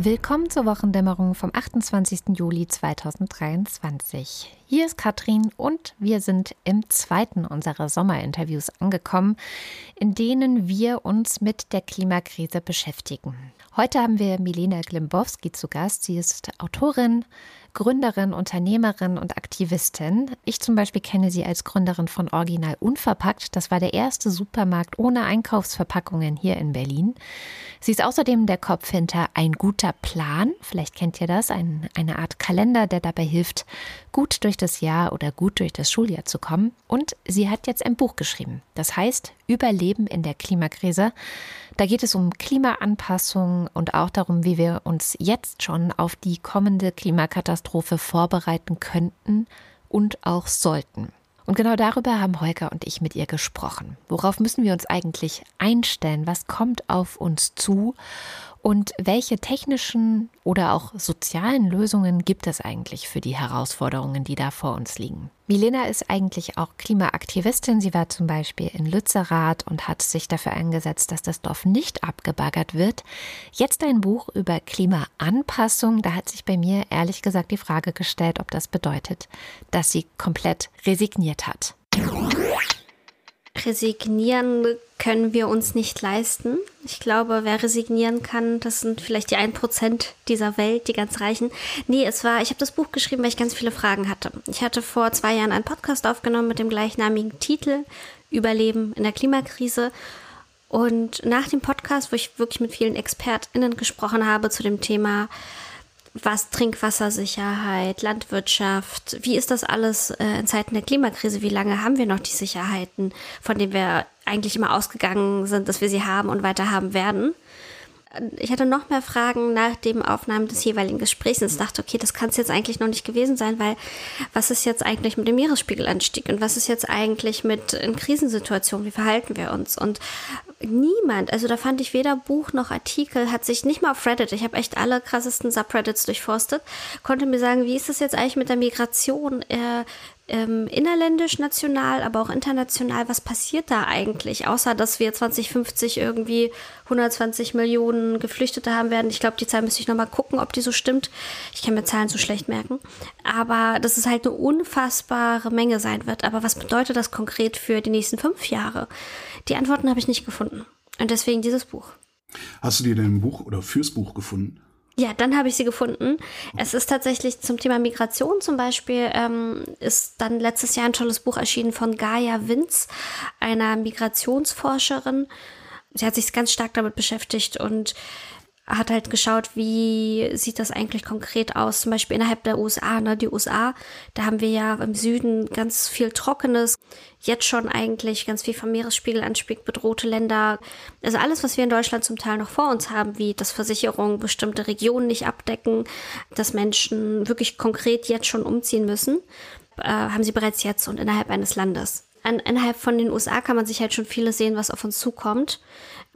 Willkommen zur Wochendämmerung vom 28. Juli 2023. Hier ist Katrin und wir sind im zweiten unserer Sommerinterviews angekommen, in denen wir uns mit der Klimakrise beschäftigen. Heute haben wir Milena Glimbowski zu Gast. Sie ist Autorin, Gründerin, Unternehmerin und Aktivistin. Ich zum Beispiel kenne sie als Gründerin von Original Unverpackt. Das war der erste Supermarkt ohne Einkaufsverpackungen hier in Berlin. Sie ist außerdem der Kopf hinter Ein guter Plan. Vielleicht kennt ihr das, ein, eine Art Kalender, der dabei hilft, gut durch das Jahr oder gut durch das Schuljahr zu kommen. Und sie hat jetzt ein Buch geschrieben. Das heißt Überleben in der Klimakrise. Da geht es um Klimaanpassung und auch darum, wie wir uns jetzt schon auf die kommende Klimakatastrophe vorbereiten könnten und auch sollten. Und genau darüber haben Holger und ich mit ihr gesprochen. Worauf müssen wir uns eigentlich einstellen? Was kommt auf uns zu? Und welche technischen oder auch sozialen Lösungen gibt es eigentlich für die Herausforderungen, die da vor uns liegen? Milena ist eigentlich auch Klimaaktivistin. Sie war zum Beispiel in Lützerath und hat sich dafür eingesetzt, dass das Dorf nicht abgebaggert wird. Jetzt ein Buch über Klimaanpassung. Da hat sich bei mir ehrlich gesagt die Frage gestellt, ob das bedeutet, dass sie komplett resigniert hat. Resignieren können wir uns nicht leisten. Ich glaube, wer resignieren kann, das sind vielleicht die 1% dieser Welt, die ganz Reichen. Nee, es war, ich habe das Buch geschrieben, weil ich ganz viele Fragen hatte. Ich hatte vor zwei Jahren einen Podcast aufgenommen mit dem gleichnamigen Titel Überleben in der Klimakrise. Und nach dem Podcast, wo ich wirklich mit vielen ExpertInnen gesprochen habe zu dem Thema, was Trinkwassersicherheit, Landwirtschaft, wie ist das alles äh, in Zeiten der Klimakrise? Wie lange haben wir noch die Sicherheiten, von denen wir eigentlich immer ausgegangen sind, dass wir sie haben und weiter haben werden? Ich hatte noch mehr Fragen nach dem Aufnahmen des jeweiligen Gesprächs und dachte, okay, das kann es jetzt eigentlich noch nicht gewesen sein, weil was ist jetzt eigentlich mit dem Meeresspiegelanstieg und was ist jetzt eigentlich mit in Krisensituationen, wie verhalten wir uns? Und niemand, also da fand ich weder Buch noch Artikel, hat sich nicht mal auf Reddit, ich habe echt alle krassesten Subreddits durchforstet, konnte mir sagen, wie ist es jetzt eigentlich mit der Migration? Äh, ähm, innerländisch, national, aber auch international, was passiert da eigentlich, außer dass wir 2050 irgendwie 120 Millionen Geflüchtete haben werden. Ich glaube, die Zahl müsste ich nochmal gucken, ob die so stimmt. Ich kann mir Zahlen so schlecht merken. Aber dass es halt eine unfassbare Menge sein wird. Aber was bedeutet das konkret für die nächsten fünf Jahre? Die Antworten habe ich nicht gefunden. Und deswegen dieses Buch. Hast du dir denn ein Buch oder fürs Buch gefunden? Ja, dann habe ich sie gefunden. Es ist tatsächlich zum Thema Migration zum Beispiel, ähm, ist dann letztes Jahr ein tolles Buch erschienen von Gaia Winz, einer Migrationsforscherin. Sie hat sich ganz stark damit beschäftigt und hat halt geschaut, wie sieht das eigentlich konkret aus, zum Beispiel innerhalb der USA, ne, die USA, da haben wir ja im Süden ganz viel Trockenes, jetzt schon eigentlich ganz viel vom Meeresspiegelanstieg bedrohte Länder, also alles, was wir in Deutschland zum Teil noch vor uns haben, wie dass Versicherungen bestimmte Regionen nicht abdecken, dass Menschen wirklich konkret jetzt schon umziehen müssen, äh, haben sie bereits jetzt und innerhalb eines Landes. An, innerhalb von den USA kann man sich halt schon vieles sehen, was auf uns zukommt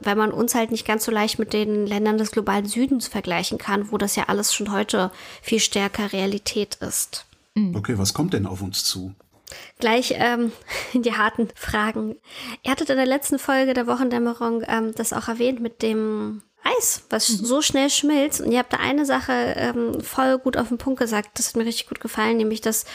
weil man uns halt nicht ganz so leicht mit den Ländern des globalen Südens vergleichen kann, wo das ja alles schon heute viel stärker Realität ist. Mhm. Okay, was kommt denn auf uns zu? Gleich ähm, die harten Fragen. Ihr hattet in der letzten Folge der Wochendämmerung ähm, das auch erwähnt mit dem Eis, was mhm. so schnell schmilzt. Und ihr habt da eine Sache ähm, voll gut auf den Punkt gesagt. Das hat mir richtig gut gefallen, nämlich dass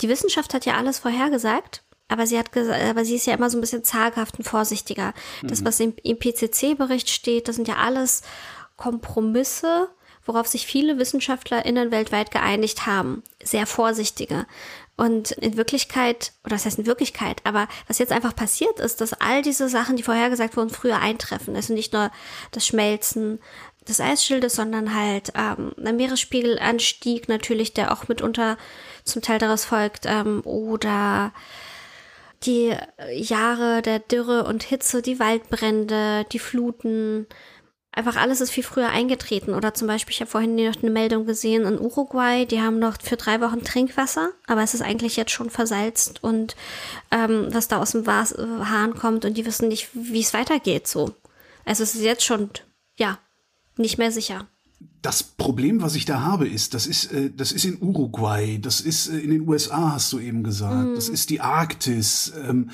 die Wissenschaft hat ja alles vorhergesagt. Aber sie hat gesagt, aber sie ist ja immer so ein bisschen zaghaft und vorsichtiger. Mhm. Das, was im IPCC-Bericht steht, das sind ja alles Kompromisse, worauf sich viele WissenschaftlerInnen weltweit geeinigt haben. Sehr vorsichtige. Und in Wirklichkeit, oder das heißt in Wirklichkeit, aber was jetzt einfach passiert ist, dass all diese Sachen, die vorhergesagt wurden, früher eintreffen. Also nicht nur das Schmelzen des Eisschildes, sondern halt ähm, ein Meeresspiegelanstieg natürlich, der auch mitunter zum Teil daraus folgt, ähm, oder die Jahre der Dürre und Hitze, die Waldbrände, die Fluten, einfach alles ist viel früher eingetreten. Oder zum Beispiel, ich habe vorhin noch eine Meldung gesehen in Uruguay, die haben noch für drei Wochen Trinkwasser, aber es ist eigentlich jetzt schon versalzt und ähm, was da aus dem Was Hahn kommt und die wissen nicht, wie es weitergeht so. Also es ist jetzt schon, ja, nicht mehr sicher. Das Problem, was ich da habe, ist, das ist, äh, das ist in Uruguay, das ist äh, in den USA, hast du eben gesagt, mm. das ist die Arktis. Ähm,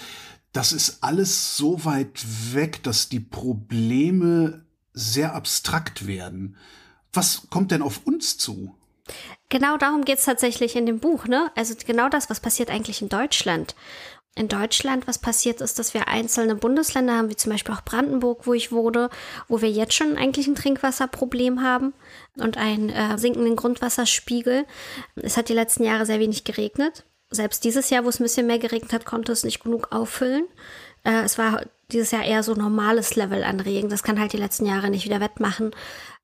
das ist alles so weit weg, dass die Probleme sehr abstrakt werden. Was kommt denn auf uns zu? Genau darum geht es tatsächlich in dem Buch, ne? Also genau das, was passiert eigentlich in Deutschland. In Deutschland, was passiert ist, dass wir einzelne Bundesländer haben, wie zum Beispiel auch Brandenburg, wo ich wohne, wo wir jetzt schon eigentlich ein Trinkwasserproblem haben und einen äh, sinkenden Grundwasserspiegel. Es hat die letzten Jahre sehr wenig geregnet. Selbst dieses Jahr, wo es ein bisschen mehr geregnet hat, konnte es nicht genug auffüllen. Äh, es war dieses Jahr eher so normales Level an Regen. Das kann halt die letzten Jahre nicht wieder wettmachen.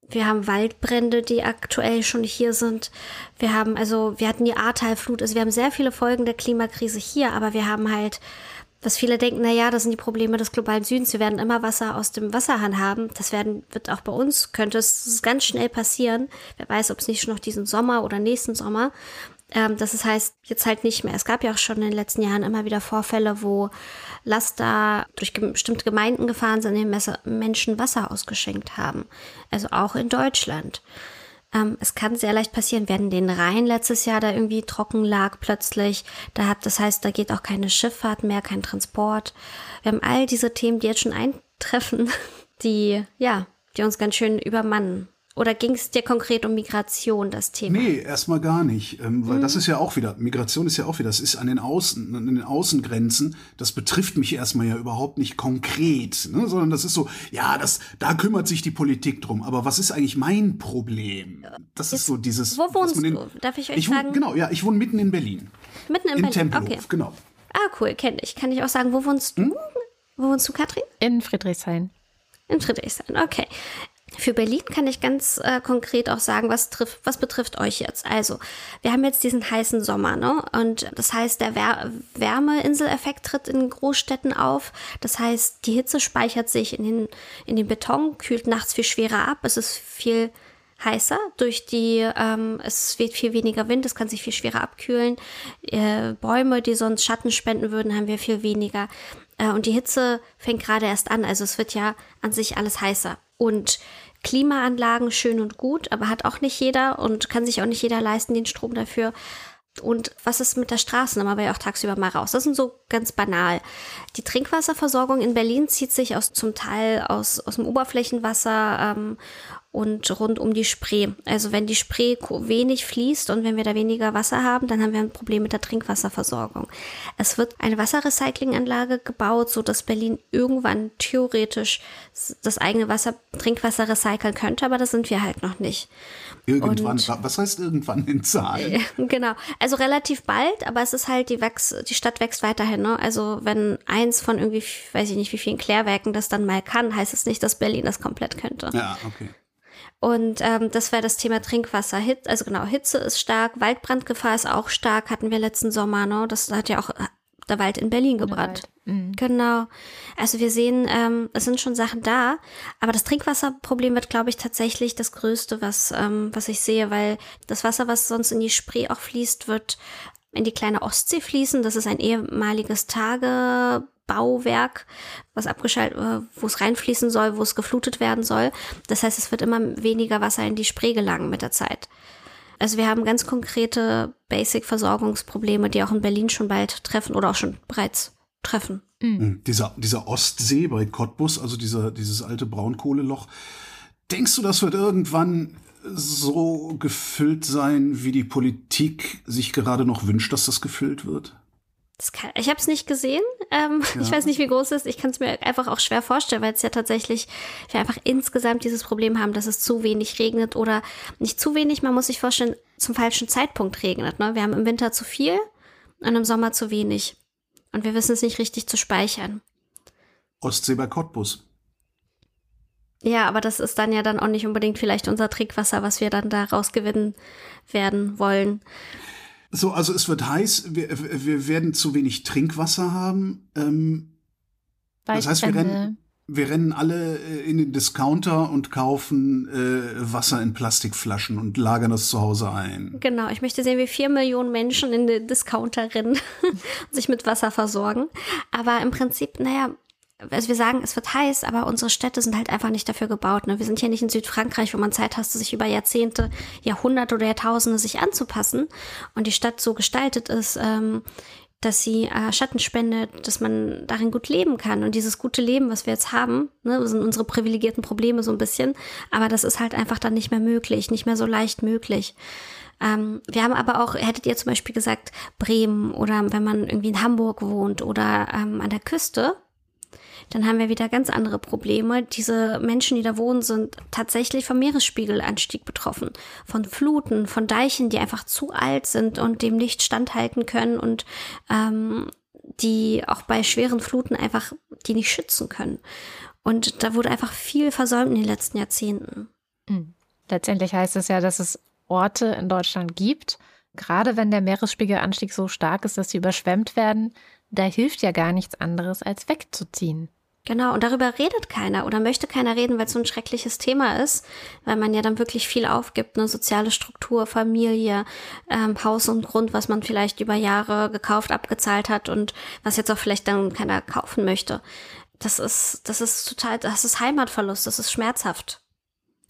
Wir haben Waldbrände, die aktuell schon hier sind. Wir haben, also, wir hatten die Ahrtalflut. Also, wir haben sehr viele Folgen der Klimakrise hier, aber wir haben halt, was viele denken, na ja, das sind die Probleme des globalen Südens. Wir werden immer Wasser aus dem Wasserhahn haben. Das werden, wird auch bei uns, könnte es ganz schnell passieren. Wer weiß, ob es nicht schon noch diesen Sommer oder nächsten Sommer. Ähm, das heißt, jetzt halt nicht mehr. Es gab ja auch schon in den letzten Jahren immer wieder Vorfälle, wo Laster durch bestimmte Gemeinden gefahren sind, den Menschen Wasser ausgeschenkt haben. Also auch in Deutschland. Ähm, es kann sehr leicht passieren, wenn den Rhein letztes Jahr da irgendwie trocken lag plötzlich. Da hat, das heißt, da geht auch keine Schifffahrt mehr, kein Transport. Wir haben all diese Themen, die jetzt schon eintreffen, die, ja, die uns ganz schön übermannen. Oder ging es dir konkret um Migration, das Thema? Nee, erstmal gar nicht. Ähm, weil mhm. das ist ja auch wieder, Migration ist ja auch wieder, das ist an den Außen, an den Außengrenzen, das betrifft mich erstmal ja überhaupt nicht konkret, ne? sondern das ist so, ja, das, da kümmert sich die Politik drum. Aber was ist eigentlich mein Problem? Das Jetzt, ist so dieses. Wo wohnst den, du? Darf ich euch ich sagen? Wohn, genau, ja, ich wohne mitten in Berlin. Mitten in Im Berlin. Tempelhof, okay. genau. Ah, cool, kenne ich. Kann ich auch sagen, wo wohnst du? Hm? Wo wohnst du, Katrin? In Friedrichshain. In Friedrichshain, okay. Für Berlin kann ich ganz äh, konkret auch sagen, was, trifft, was betrifft euch jetzt. Also, wir haben jetzt diesen heißen Sommer, ne? Und das heißt, der Wär Wärmeinseleffekt tritt in Großstädten auf. Das heißt, die Hitze speichert sich in den, in den Beton, kühlt nachts viel schwerer ab. Es ist viel heißer durch die, ähm, es weht viel weniger Wind, es kann sich viel schwerer abkühlen. Äh, Bäume, die sonst Schatten spenden würden, haben wir viel weniger. Äh, und die Hitze fängt gerade erst an, also es wird ja an sich alles heißer. Und Klimaanlagen schön und gut, aber hat auch nicht jeder und kann sich auch nicht jeder leisten, den Strom dafür. Und was ist mit der Straßennummer, weil ja auch tagsüber mal raus. Das sind so ganz banal. Die Trinkwasserversorgung in Berlin zieht sich aus zum Teil aus, aus dem Oberflächenwasser ähm, und rund um die Spree. Also wenn die Spree wenig fließt und wenn wir da weniger Wasser haben, dann haben wir ein Problem mit der Trinkwasserversorgung. Es wird eine Wasserrecyclinganlage gebaut, so dass Berlin irgendwann theoretisch das eigene Wasser, Trinkwasser recyceln könnte, aber das sind wir halt noch nicht. Irgendwann, und, was heißt irgendwann in Zahlen? Genau, also relativ bald, aber es ist halt, die, Wachs, die Stadt wächst weiterhin. Ne? Also wenn eins von irgendwie, weiß ich nicht, wie vielen Klärwerken das dann mal kann, heißt es nicht, dass Berlin das komplett könnte. Ja, okay. Und ähm, das wäre das Thema Trinkwasser. Hit, also genau, Hitze ist stark, Waldbrandgefahr ist auch stark, hatten wir letzten Sommer, ne? Das hat ja auch äh, der Wald in Berlin gebrannt. Mhm. Genau. Also wir sehen, ähm, es sind schon Sachen da, aber das Trinkwasserproblem wird, glaube ich, tatsächlich das Größte, was, ähm, was ich sehe, weil das Wasser, was sonst in die Spree auch fließt, wird in die kleine Ostsee fließen. Das ist ein ehemaliges Tage Bauwerk, was abgeschaltet, äh, wo es reinfließen soll, wo es geflutet werden soll. Das heißt, es wird immer weniger Wasser in die Spree gelangen mit der Zeit. Also wir haben ganz konkrete Basic-Versorgungsprobleme, die auch in Berlin schon bald treffen oder auch schon bereits treffen. Mhm. Dieser, dieser Ostsee bei Cottbus, also dieser, dieses alte Braunkohleloch, denkst du, das wird irgendwann so gefüllt sein, wie die Politik sich gerade noch wünscht, dass das gefüllt wird? Kann, ich habe es nicht gesehen. Ähm, ja. Ich weiß nicht, wie groß es ist. Ich kann es mir einfach auch schwer vorstellen, weil es ja tatsächlich wir einfach insgesamt dieses Problem haben, dass es zu wenig regnet oder nicht zu wenig. Man muss sich vorstellen, zum falschen Zeitpunkt regnet. Ne? Wir haben im Winter zu viel und im Sommer zu wenig. Und wir wissen es nicht richtig zu speichern. Ostsee bei Cottbus. Ja, aber das ist dann ja dann auch nicht unbedingt vielleicht unser Trinkwasser, was wir dann da rausgewinnen werden wollen. So, also es wird heiß, wir, wir werden zu wenig Trinkwasser haben. Ähm, das heißt, wir rennen, wir rennen alle äh, in den Discounter und kaufen äh, Wasser in Plastikflaschen und lagern das zu Hause ein. Genau, ich möchte sehen, wie vier Millionen Menschen in den Discounter rennen und sich mit Wasser versorgen. Aber im Prinzip, naja, also wir sagen, es wird heiß, aber unsere Städte sind halt einfach nicht dafür gebaut. Ne? Wir sind hier nicht in Südfrankreich, wo man Zeit hast, sich über Jahrzehnte, Jahrhunderte oder Jahrtausende sich anzupassen und die Stadt so gestaltet ist, ähm, dass sie äh, Schatten spendet, dass man darin gut leben kann. Und dieses gute Leben, was wir jetzt haben, ne, sind unsere privilegierten Probleme so ein bisschen, aber das ist halt einfach dann nicht mehr möglich, nicht mehr so leicht möglich. Ähm, wir haben aber auch, hättet ihr zum Beispiel gesagt, Bremen oder wenn man irgendwie in Hamburg wohnt oder ähm, an der Küste, dann haben wir wieder ganz andere Probleme. Diese Menschen, die da wohnen, sind tatsächlich vom Meeresspiegelanstieg betroffen. Von Fluten, von Deichen, die einfach zu alt sind und dem nicht standhalten können und ähm, die auch bei schweren Fluten einfach die nicht schützen können. Und da wurde einfach viel versäumt in den letzten Jahrzehnten. Hm. Letztendlich heißt es ja, dass es Orte in Deutschland gibt, gerade wenn der Meeresspiegelanstieg so stark ist, dass sie überschwemmt werden, da hilft ja gar nichts anderes, als wegzuziehen. Genau, und darüber redet keiner oder möchte keiner reden, weil es so ein schreckliches Thema ist, weil man ja dann wirklich viel aufgibt, eine soziale Struktur, Familie, ähm, Haus und Grund, was man vielleicht über Jahre gekauft, abgezahlt hat und was jetzt auch vielleicht dann keiner kaufen möchte. Das ist, das ist total, das ist Heimatverlust, das ist schmerzhaft.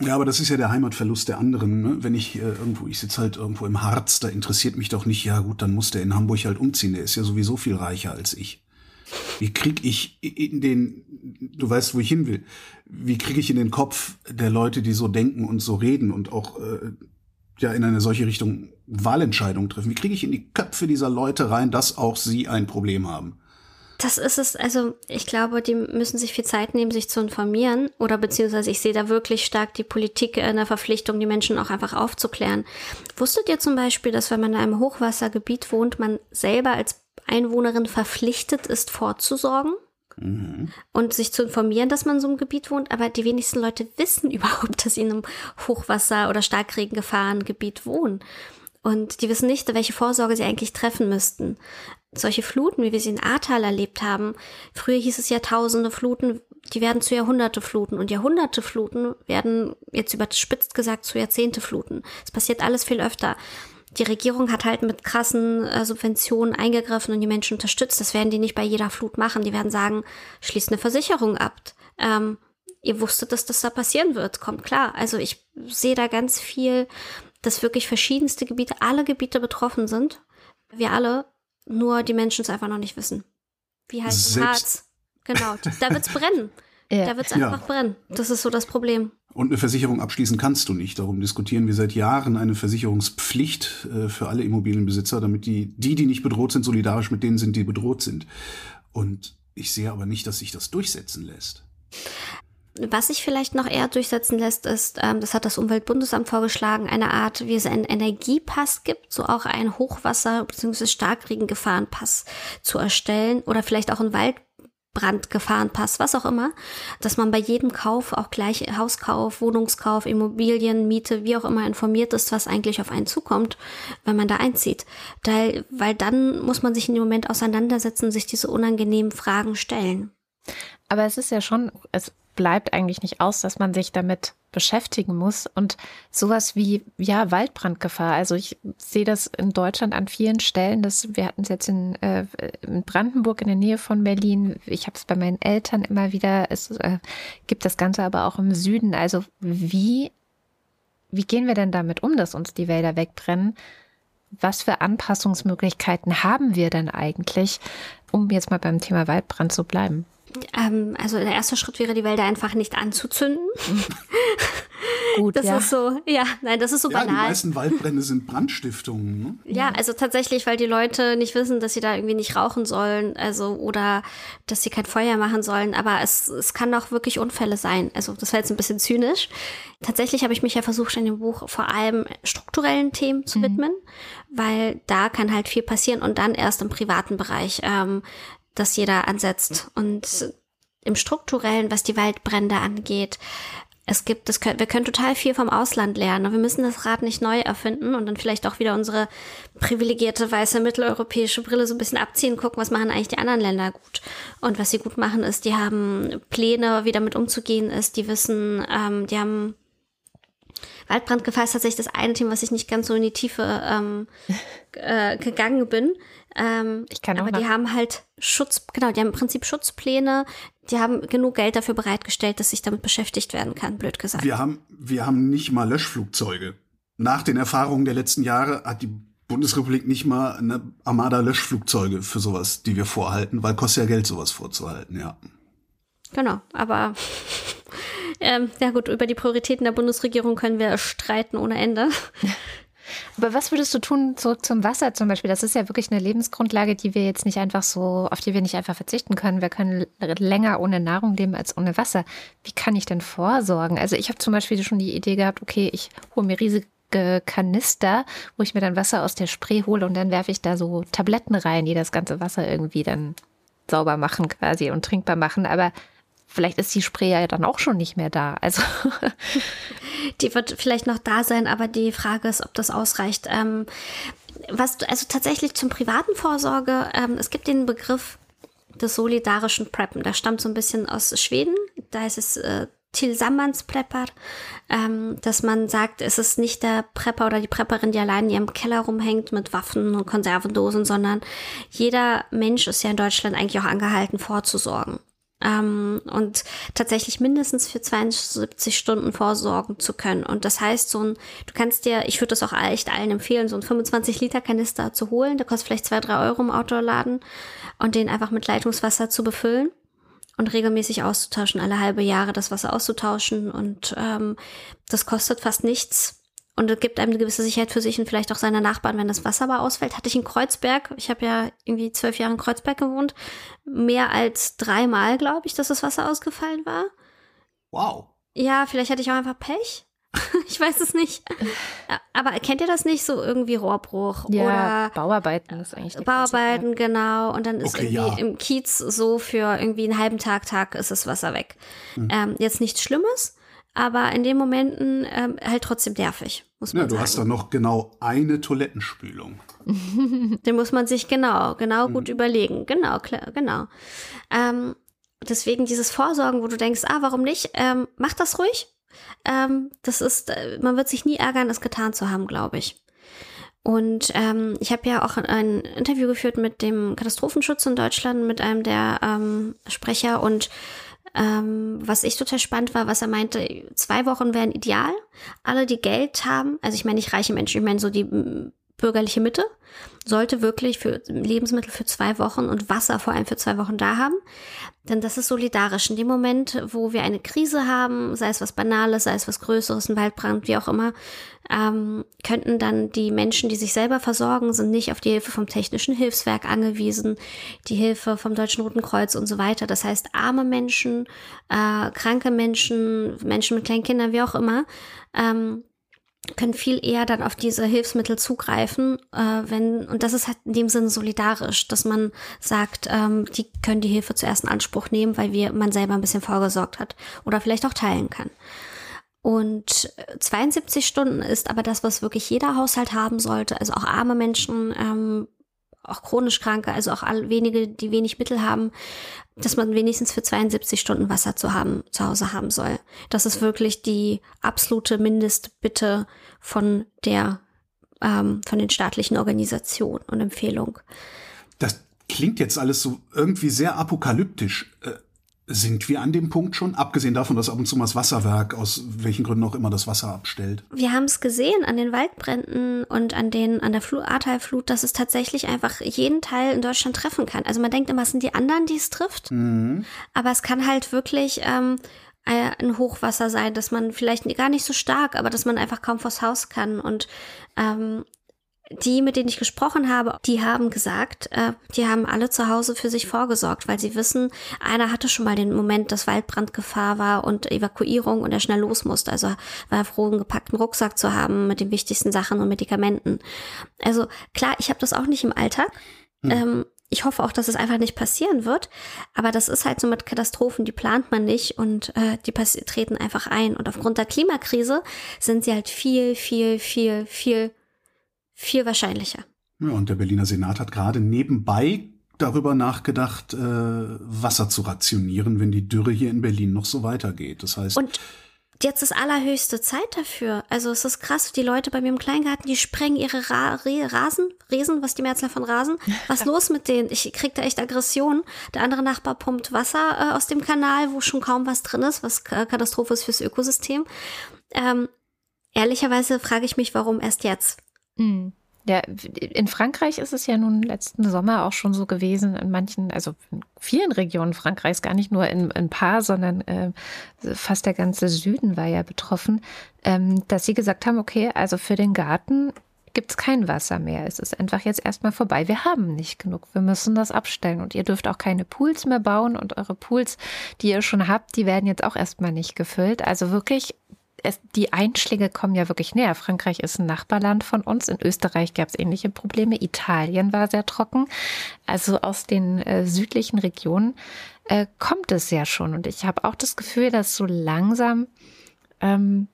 Ja, aber das ist ja der Heimatverlust der anderen. Ne? Wenn ich äh, irgendwo, ich sitze halt irgendwo im Harz, da interessiert mich doch nicht, ja gut, dann muss der in Hamburg halt umziehen, der ist ja sowieso viel reicher als ich. Wie krieg ich in den, du weißt, wo ich hin will, wie kriege ich in den Kopf der Leute, die so denken und so reden und auch äh, ja in eine solche Richtung Wahlentscheidungen treffen, wie kriege ich in die Köpfe dieser Leute rein, dass auch sie ein Problem haben? Das ist es, also ich glaube, die müssen sich viel Zeit nehmen, sich zu informieren oder beziehungsweise ich sehe da wirklich stark die Politik in der Verpflichtung, die Menschen auch einfach aufzuklären. Wusstet ihr zum Beispiel, dass wenn man in einem Hochwassergebiet wohnt, man selber als Einwohnerin verpflichtet ist, vorzusorgen mhm. und sich zu informieren, dass man in so einem Gebiet wohnt. Aber die wenigsten Leute wissen überhaupt, dass sie in einem Hochwasser- oder Starkregengefahrengebiet wohnen. Und die wissen nicht, welche Vorsorge sie eigentlich treffen müssten. Solche Fluten, wie wir sie in Ahrtal erlebt haben, früher hieß es ja tausende Fluten, die werden zu Jahrhunderte Fluten und Jahrhunderte Fluten werden jetzt überspitzt gesagt zu Jahrzehnte Fluten. Es passiert alles viel öfter die Regierung hat halt mit krassen äh, Subventionen eingegriffen und die Menschen unterstützt. Das werden die nicht bei jeder Flut machen. Die werden sagen, schließt eine Versicherung ab. Ähm, ihr wusstet, dass das da passieren wird. Kommt klar. Also ich sehe da ganz viel, dass wirklich verschiedenste Gebiete, alle Gebiete betroffen sind. Wir alle, nur die Menschen es einfach noch nicht wissen. Wie heißt? Harz. Genau. Da wird's brennen. Ja. Da wird's einfach ja. brennen. Das ist so das Problem. Und eine Versicherung abschließen kannst du nicht. Darum diskutieren wir seit Jahren eine Versicherungspflicht äh, für alle Immobilienbesitzer, damit die, die, die nicht bedroht sind, solidarisch mit denen sind, die bedroht sind. Und ich sehe aber nicht, dass sich das durchsetzen lässt. Was sich vielleicht noch eher durchsetzen lässt, ist, ähm, das hat das Umweltbundesamt vorgeschlagen, eine Art, wie es einen Energiepass gibt, so auch einen Hochwasser- bzw. Starkregengefahrenpass zu erstellen oder vielleicht auch einen Wald Brandgefahrenpass, was auch immer, dass man bei jedem Kauf, auch gleich Hauskauf, Wohnungskauf, Immobilienmiete, wie auch immer informiert ist, was eigentlich auf einen zukommt, wenn man da einzieht. Weil, weil dann muss man sich in dem Moment auseinandersetzen, sich diese unangenehmen Fragen stellen. Aber es ist ja schon, es bleibt eigentlich nicht aus, dass man sich damit beschäftigen muss und sowas wie ja Waldbrandgefahr. Also ich sehe das in Deutschland an vielen Stellen. Das wir hatten es jetzt in, äh, in, Brandenburg in der Nähe von Berlin. Ich habe es bei meinen Eltern immer wieder. Es äh, gibt das Ganze aber auch im Süden. Also wie wie gehen wir denn damit um, dass uns die Wälder wegbrennen? Was für Anpassungsmöglichkeiten haben wir denn eigentlich, um jetzt mal beim Thema Waldbrand zu bleiben? Ähm, also der erste Schritt wäre, die Wälder einfach nicht anzuzünden. Gut, das ja. ist so, ja, nein, das ist so ja, banal. Die meisten Waldbrände sind Brandstiftungen. Ne? Ja, also tatsächlich, weil die Leute nicht wissen, dass sie da irgendwie nicht rauchen sollen, also oder dass sie kein Feuer machen sollen. Aber es, es kann auch wirklich Unfälle sein. Also das war jetzt ein bisschen zynisch. Tatsächlich habe ich mich ja versucht, in dem Buch vor allem strukturellen Themen zu mhm. widmen, weil da kann halt viel passieren und dann erst im privaten Bereich. Ähm, das jeder ansetzt. Und im strukturellen, was die Waldbrände angeht, es gibt, das können, wir können total viel vom Ausland lernen. Wir müssen das Rad nicht neu erfinden und dann vielleicht auch wieder unsere privilegierte weiße mitteleuropäische Brille so ein bisschen abziehen, gucken, was machen eigentlich die anderen Länder gut. Und was sie gut machen, ist, die haben Pläne, wie damit umzugehen ist. Die wissen, ähm, die haben Waldbrandgefahr ist tatsächlich das eine Thema, was ich nicht ganz so in die Tiefe ähm, äh, gegangen bin. Ähm, ich kann auch aber die haben halt Schutz, genau, die haben im Prinzip Schutzpläne, die haben genug Geld dafür bereitgestellt, dass sich damit beschäftigt werden kann, blöd gesagt. Wir haben, wir haben nicht mal Löschflugzeuge. Nach den Erfahrungen der letzten Jahre hat die Bundesrepublik nicht mal eine Armada Löschflugzeuge für sowas, die wir vorhalten, weil kostet ja Geld, sowas vorzuhalten, ja. Genau, aber ähm, ja gut, über die Prioritäten der Bundesregierung können wir streiten ohne Ende. Aber was würdest du tun, zurück zum Wasser zum Beispiel? Das ist ja wirklich eine Lebensgrundlage, die wir jetzt nicht einfach so, auf die wir nicht einfach verzichten können. Wir können länger ohne Nahrung leben als ohne Wasser. Wie kann ich denn vorsorgen? Also ich habe zum Beispiel schon die Idee gehabt, okay, ich hole mir riesige Kanister, wo ich mir dann Wasser aus der Spree hole und dann werfe ich da so Tabletten rein, die das ganze Wasser irgendwie dann sauber machen quasi und trinkbar machen. Aber vielleicht ist die Spree ja dann auch schon nicht mehr da. Also die wird vielleicht noch da sein, aber die Frage ist, ob das ausreicht. Ähm, was also tatsächlich zum privaten Vorsorge, ähm, es gibt den Begriff des solidarischen Preppen. Der stammt so ein bisschen aus Schweden. Da ist es äh, Tillsammansprepper, ähm, dass man sagt, es ist nicht der Prepper oder die Prepperin, die allein in ihrem Keller rumhängt mit Waffen und Konservendosen, sondern jeder Mensch ist ja in Deutschland eigentlich auch angehalten, vorzusorgen. Ähm, und tatsächlich mindestens für 72 Stunden vorsorgen zu können. Und das heißt, so ein, du kannst dir, ich würde das auch echt allen empfehlen, so ein 25 Liter Kanister zu holen, der kostet vielleicht zwei, drei Euro im Outdoor-Laden. Und den einfach mit Leitungswasser zu befüllen und regelmäßig auszutauschen, alle halbe Jahre das Wasser auszutauschen. Und ähm, das kostet fast nichts und es gibt einem eine gewisse Sicherheit für sich und vielleicht auch seine Nachbarn, wenn das Wasser aber ausfällt. Hatte ich in Kreuzberg, ich habe ja irgendwie zwölf Jahre in Kreuzberg gewohnt, mehr als dreimal, glaube ich, dass das Wasser ausgefallen war. Wow. Ja, vielleicht hatte ich auch einfach Pech. ich weiß es nicht. Aber kennt ihr das nicht? So irgendwie Rohrbruch ja, oder Bauarbeiten ist eigentlich die Bauarbeiten, Klasse, genau. Und dann ist Okay, irgendwie ja. im Kiez so für irgendwie einen halben Tag, Tag ist das Wasser weg. Hm. Ähm, jetzt nichts Schlimmes, aber in den Momenten ähm, halt trotzdem nervig, muss man Ja, du sagen. hast dann noch genau eine Toilettenspülung. Den muss man sich genau, genau gut überlegen. Genau, klar, genau. Ähm, deswegen dieses Vorsorgen, wo du denkst, ah, warum nicht? Ähm, mach das ruhig. Ähm, das ist, äh, man wird sich nie ärgern, es getan zu haben, glaube ich. Und ähm, ich habe ja auch ein Interview geführt mit dem Katastrophenschutz in Deutschland, mit einem der ähm, Sprecher und ähm, was ich total spannend war, was er meinte, zwei Wochen wären ideal. Alle, die Geld haben, also ich meine nicht reiche Menschen, ich meine so die bürgerliche Mitte, sollte wirklich für Lebensmittel für zwei Wochen und Wasser vor allem für zwei Wochen da haben. Denn das ist solidarisch. In dem Moment, wo wir eine Krise haben, sei es was Banales, sei es was Größeres, ein Waldbrand, wie auch immer, ähm, könnten dann die Menschen, die sich selber versorgen, sind nicht auf die Hilfe vom Technischen Hilfswerk angewiesen, die Hilfe vom Deutschen Roten Kreuz und so weiter. Das heißt, arme Menschen, äh, kranke Menschen, Menschen mit kleinen Kindern, wie auch immer, ähm, können viel eher dann auf diese Hilfsmittel zugreifen, äh, wenn, und das ist halt in dem Sinne solidarisch, dass man sagt, ähm, die können die Hilfe zuerst in Anspruch nehmen, weil wir, man selber ein bisschen vorgesorgt hat oder vielleicht auch teilen kann. Und äh, 72 Stunden ist aber das, was wirklich jeder Haushalt haben sollte, also auch arme Menschen, ähm, auch chronisch Kranke, also auch all, wenige, die wenig Mittel haben, dass man wenigstens für 72 Stunden Wasser zu haben, zu Hause haben soll. Das ist wirklich die absolute Mindestbitte von der, ähm, von den staatlichen Organisationen und Empfehlung. Das klingt jetzt alles so irgendwie sehr apokalyptisch. Sind wir an dem Punkt schon? Abgesehen davon, dass ab und zu mal das Wasserwerk aus welchen Gründen auch immer das Wasser abstellt. Wir haben es gesehen an den Waldbränden und an den an der Flu Ahrtalflut, dass es tatsächlich einfach jeden Teil in Deutschland treffen kann. Also man denkt immer, es sind die anderen, die es trifft, Mhm. aber es kann halt wirklich ähm, äh, ein Hochwasser sein, dass man vielleicht gar nicht so stark, aber dass man einfach kaum vors Haus kann und ähm, die, mit denen ich gesprochen habe, die haben gesagt, äh, die haben alle zu Hause für sich vorgesorgt, weil sie wissen, einer hatte schon mal den Moment, dass Waldbrandgefahr war und Evakuierung und er schnell los musste. Also war er froh, einen gepackten Rucksack zu haben mit den wichtigsten Sachen und Medikamenten. Also klar, ich habe das auch nicht im Alltag. Ähm, ich hoffe auch, dass es einfach nicht passieren wird. Aber das ist halt so mit Katastrophen, die plant man nicht und äh, die treten einfach ein. Und aufgrund der Klimakrise sind sie halt viel, viel, viel, viel, viel wahrscheinlicher. Ja, und der Berliner Senat hat gerade nebenbei darüber nachgedacht, äh, Wasser zu rationieren, wenn die Dürre hier in Berlin noch so weitergeht. Das heißt. Und jetzt ist allerhöchste Zeit dafür. Also es ist krass, die Leute bei mir im Kleingarten, die sprengen ihre Ra Rasen, Resen, was die Mehrzahl von Rasen. Was los mit denen? Ich krieg da echt Aggression. Der andere Nachbar pumpt Wasser äh, aus dem Kanal, wo schon kaum was drin ist, was Katastrophe ist fürs Ökosystem. Ähm, ehrlicherweise frage ich mich, warum erst jetzt? Mhm. Ja, in Frankreich ist es ja nun letzten Sommer auch schon so gewesen, in manchen, also in vielen Regionen Frankreichs, gar nicht nur in, ein paar, sondern äh, fast der ganze Süden war ja betroffen, ähm, dass sie gesagt haben, okay, also für den Garten gibt es kein Wasser mehr. Es ist einfach jetzt erstmal vorbei. Wir haben nicht genug. Wir müssen das abstellen. Und ihr dürft auch keine Pools mehr bauen. Und eure Pools, die ihr schon habt, die werden jetzt auch erstmal nicht gefüllt. Also wirklich es, die Einschläge kommen ja wirklich näher. Frankreich ist ein Nachbarland von uns. In Österreich gab es ähnliche Probleme. Italien war sehr trocken. Also aus den äh, südlichen Regionen äh, kommt es ja schon. Und ich habe auch das Gefühl, dass so langsam ähm,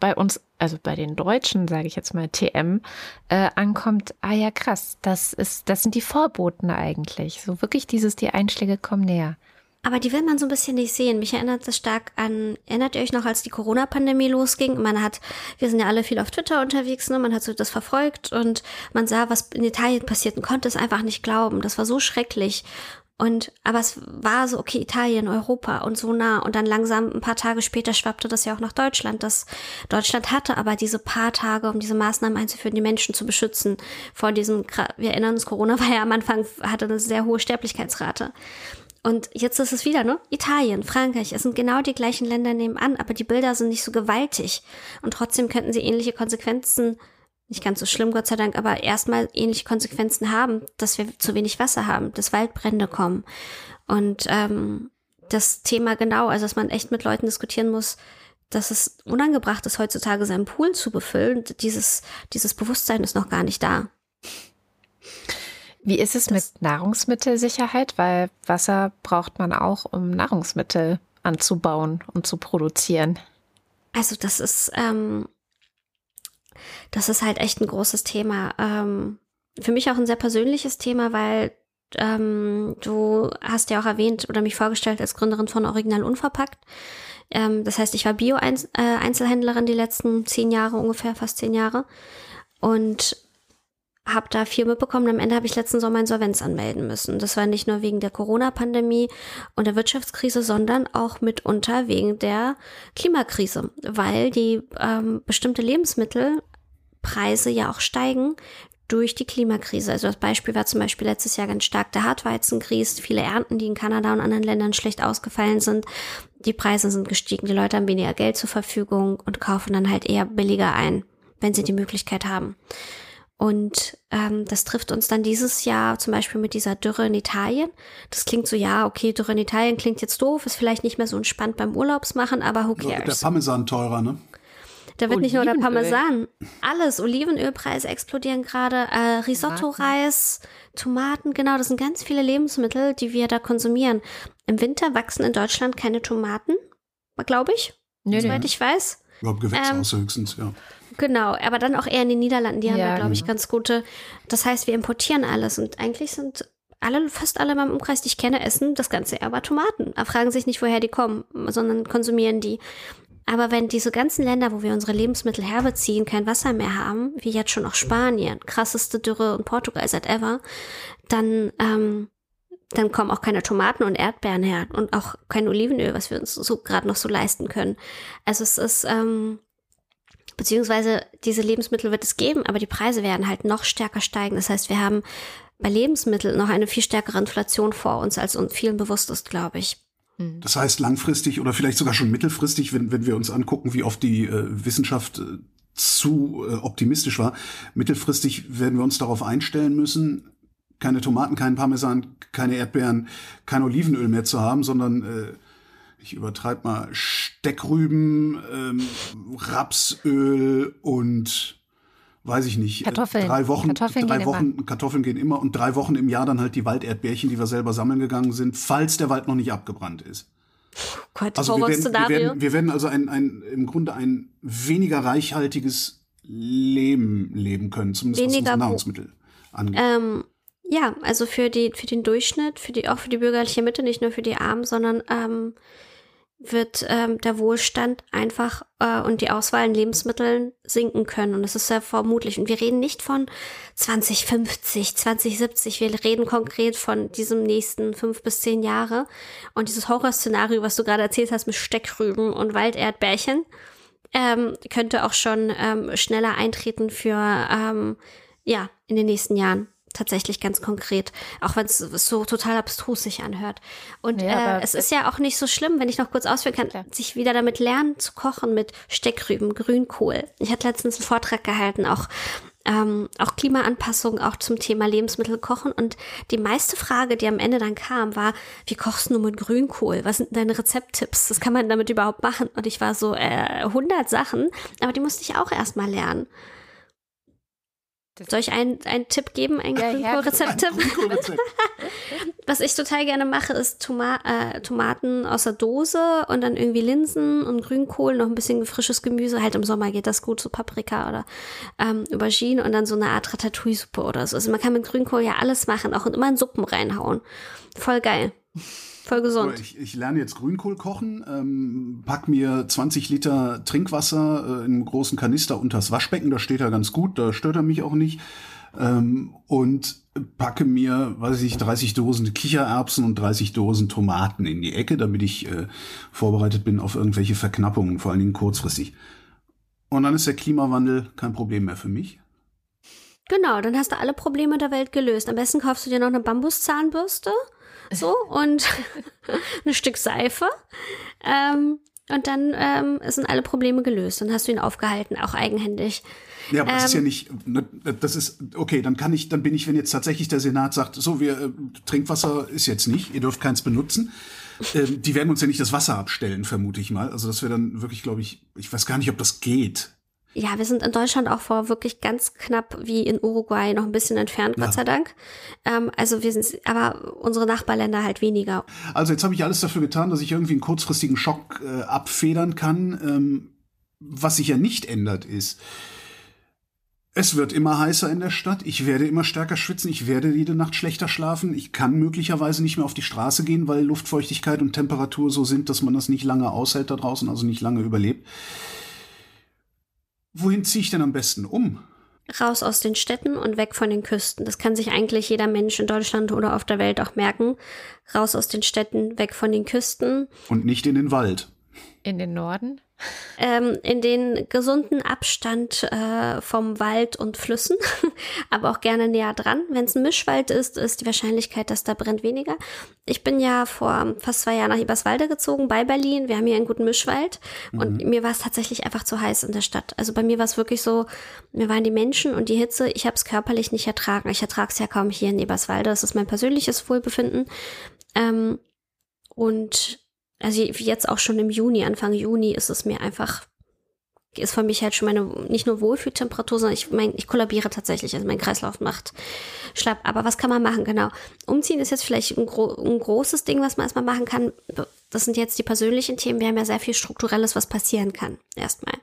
bei uns, also bei den Deutschen, sage ich jetzt mal TM, äh, ankommt, ah ja krass, das ist, das sind die Vorboten eigentlich. So wirklich dieses, die Einschläge kommen näher. Aber die will man so ein bisschen nicht sehen. Mich erinnert das stark an, erinnert ihr euch noch, als die Corona-Pandemie losging? Man hat, wir sind ja alle viel auf Twitter unterwegs, ne? Man hat so das verfolgt und man sah, was in Italien passiert und konnte es einfach nicht glauben. Das war so schrecklich. Und, aber es war so, okay, Italien, Europa und so nah. Und dann langsam, ein paar Tage später schwappte das ja auch nach Deutschland. Das, Deutschland hatte aber diese paar Tage, um diese Maßnahmen einzuführen, die Menschen zu beschützen vor diesem, wir erinnern uns, Corona war ja am Anfang, hatte eine sehr hohe Sterblichkeitsrate. Und jetzt ist es wieder, ne? Italien, Frankreich, es sind genau die gleichen Länder nebenan, aber die Bilder sind nicht so gewaltig. Und trotzdem könnten sie ähnliche Konsequenzen, nicht ganz so schlimm, Gott sei Dank, aber erstmal ähnliche Konsequenzen haben, dass wir zu wenig Wasser haben, dass Waldbrände kommen. Und ähm, das Thema genau, also dass man echt mit Leuten diskutieren muss, dass es unangebracht ist, heutzutage seinen Pool zu befüllen. Dieses, dieses Bewusstsein ist noch gar nicht da. Wie ist es das mit Nahrungsmittelsicherheit? Weil Wasser braucht man auch, um Nahrungsmittel anzubauen und zu produzieren. Also das ist, ähm, das ist halt echt ein großes Thema. Ähm, für mich auch ein sehr persönliches Thema, weil ähm, du hast ja auch erwähnt oder mich vorgestellt als Gründerin von Original Unverpackt. Ähm, das heißt, ich war Bio-Einzelhändlerin die letzten zehn Jahre, ungefähr fast zehn Jahre. Und habe da viel mitbekommen. Am Ende habe ich letzten Sommer Insolvenz anmelden müssen. Das war nicht nur wegen der Corona-Pandemie und der Wirtschaftskrise, sondern auch mitunter wegen der Klimakrise, weil die ähm, bestimmte Lebensmittelpreise ja auch steigen durch die Klimakrise. Also das Beispiel war zum Beispiel letztes Jahr ganz stark der Hartweizengrieß, viele Ernten, die in Kanada und anderen Ländern schlecht ausgefallen sind. Die Preise sind gestiegen, die Leute haben weniger Geld zur Verfügung und kaufen dann halt eher billiger ein, wenn sie die Möglichkeit haben. Und ähm, das trifft uns dann dieses Jahr zum Beispiel mit dieser Dürre in Italien. Das klingt so, ja, okay, Dürre in Italien klingt jetzt doof, ist vielleicht nicht mehr so entspannt beim Urlaubsmachen, aber who cares? Der Parmesan teurer, ne? Da wird nicht nur der Parmesan, alles, Olivenölpreise explodieren gerade, äh, Risotto-Reis, Tomaten, genau, das sind ganz viele Lebensmittel, die wir da konsumieren. Im Winter wachsen in Deutschland keine Tomaten, glaube ich, nee, soweit nee. ich weiß. Ja, Gewächshaus ähm, höchstens, ja. Genau, aber dann auch eher in den Niederlanden. Die haben ja, glaube ich, ganz gute. Das heißt, wir importieren alles und eigentlich sind alle, fast alle in meinem Umkreis, die ich kenne, essen das Ganze aber Tomaten. Da fragen sich nicht, woher die kommen, sondern konsumieren die. Aber wenn diese ganzen Länder, wo wir unsere Lebensmittel herbeziehen, kein Wasser mehr haben, wie jetzt schon auch Spanien, krasseste Dürre und Portugal seit ever, dann, ähm, dann kommen auch keine Tomaten und Erdbeeren her und auch kein Olivenöl, was wir uns so gerade noch so leisten können. Also es ist, ähm, beziehungsweise diese Lebensmittel wird es geben, aber die Preise werden halt noch stärker steigen. Das heißt, wir haben bei Lebensmitteln noch eine viel stärkere Inflation vor uns, als uns vielen bewusst ist, glaube ich. Hm. Das heißt, langfristig oder vielleicht sogar schon mittelfristig, wenn, wenn wir uns angucken, wie oft die äh, Wissenschaft äh, zu äh, optimistisch war, mittelfristig werden wir uns darauf einstellen müssen, keine Tomaten, keinen Parmesan, keine Erdbeeren, kein Olivenöl mehr zu haben, sondern äh, ich übertreibe mal, Steckrüben, ähm, Rapsöl und weiß ich nicht, Kartoffeln. drei Wochen, Kartoffeln drei gehen Wochen, immer. Kartoffeln gehen immer und drei Wochen im Jahr dann halt die Walderdbeerchen, die wir selber sammeln gegangen sind, falls der Wald noch nicht abgebrannt ist. Gott, Also wir werden, wir, werden, wir werden also ein, ein, im Grunde ein weniger reichhaltiges Leben leben können, zumindest was Weniger unsere wo- Nahrungsmittel angeht. Ähm, ja, also für die, für den Durchschnitt, für die, auch für die bürgerliche Mitte, nicht nur für die Armen, sondern ähm, wird ähm, der Wohlstand einfach äh, und die Auswahl an Lebensmitteln sinken können. Und das ist ja vermutlich. Und wir reden nicht von 2050, 2070. Wir reden konkret von diesem nächsten fünf bis zehn Jahre. Und dieses Horrorszenario, was du gerade erzählt hast mit Steckrüben und Walderdbärchen, ähm, könnte auch schon ähm, schneller eintreten für ähm, ja in den nächsten Jahren tatsächlich ganz konkret, auch wenn es so total abstrus sich anhört. Und Ja, äh, es ist ja auch nicht so schlimm, wenn ich noch kurz ausführen kann, Klar. sich wieder damit lernen zu kochen mit Steckrüben, Grünkohl. Ich hatte letztens einen Vortrag gehalten, auch ähm, auch Klimaanpassung, auch zum Thema Lebensmittel kochen. Und die meiste Frage, die am Ende dann kam, war, wie kochst du mit Grünkohl? Was sind deine Rezepttipps? Was kann man damit überhaupt machen? Und ich war so, äh, 100 Sachen, aber die musste ich auch erstmal lernen. Soll ich einen, einen Tipp geben, einen Ja, ja. Grünkohlrezepttipp? Grünkohlrezept. Was ich total gerne mache, ist Toma äh, Tomaten aus der Dose und dann irgendwie Linsen und Grünkohl, noch ein bisschen frisches Gemüse. Halt im Sommer geht das gut, so Paprika oder ähm, Aubergine und dann so eine Art Ratatouille-Suppe oder so. Also man kann mit Grünkohl ja alles machen, auch immer in Suppen reinhauen. Voll geil. Voll gesund. Ich, ich lerne jetzt Grünkohl kochen, ähm, pack mir 20 Liter Trinkwasser äh, in einem großen Kanister unters Waschbecken, da steht er ganz gut, da stört er mich auch nicht. Ähm, und packe mir, weiß ich, 30 Dosen Kichererbsen und 30 Dosen Tomaten in die Ecke, damit ich äh, vorbereitet bin auf irgendwelche Verknappungen, vor allen Dingen kurzfristig. Und dann ist der Klimawandel kein Problem mehr für mich. Genau, dann hast du alle Probleme der Welt gelöst. Am besten kaufst du dir noch eine Bambuszahnbürste. So, und ein Stück Seife. Ähm, und dann ähm, sind alle Probleme gelöst. Dann hast du ihn aufgehalten, auch eigenhändig. Ja, aber das ist ja Ähm. nicht, ne, das ist, okay, dann kann ich, dann bin ich, wenn jetzt tatsächlich der Senat sagt, so, wir, äh, Trinkwasser ist jetzt nicht, ihr dürft keins benutzen. Ähm, die werden uns ja nicht das Wasser abstellen, vermute ich mal. Also das wäre dann wirklich, glaube ich, ich weiß gar nicht, ob das geht. Ja, wir sind in Deutschland auch vor wirklich ganz knapp wie in Uruguay noch ein bisschen entfernt, Ja. Gott sei Dank. Ähm, also wir sind, aber unsere Nachbarländer halt weniger. Also jetzt habe ich alles dafür getan, dass ich irgendwie einen kurzfristigen Schock äh, abfedern kann. Ähm, was sich ja nicht ändert, ist, es wird immer heißer in der Stadt. Ich werde immer stärker schwitzen. Ich werde jede Nacht schlechter schlafen. Ich kann möglicherweise nicht mehr auf die Straße gehen, weil Luftfeuchtigkeit und Temperatur so sind, dass man das nicht lange aushält da draußen, also nicht lange überlebt. Wohin ziehe ich denn am besten um? Raus aus den Städten und weg von den Küsten. Das kann sich eigentlich jeder Mensch in Deutschland oder auf der Welt auch merken. Raus aus den Städten, weg von den Küsten. Und nicht in den Wald. In den Norden? Ähm, in den gesunden Abstand äh, vom Wald und Flüssen, aber auch gerne näher dran. Wenn es ein Mischwald ist, ist die Wahrscheinlichkeit, dass da brennt, weniger. Ich bin ja vor fast zwei Jahren nach Eberswalde gezogen, bei Berlin. Wir haben hier einen guten Mischwald und mir war es tatsächlich einfach zu heiß in der Stadt. Also bei mir war es wirklich so, mir waren die Menschen und die Hitze, ich habe es körperlich nicht ertragen. Ich ertrage es ja kaum hier in Eberswalde. Das ist mein persönliches Wohlbefinden. Ähm, und also jetzt auch schon im Juni, Anfang Juni ist es mir einfach, ist für mich halt schon meine, nicht nur Wohlfühltemperatur, sondern ich mein, ich kollabiere tatsächlich, also mein Kreislauf macht schlapp. Aber was kann man machen? Genau. Umziehen ist jetzt vielleicht ein, gro ein großes Ding, was man erstmal machen kann. Das sind jetzt die persönlichen Themen. Wir haben ja sehr viel Strukturelles, was passieren kann. Erstmal.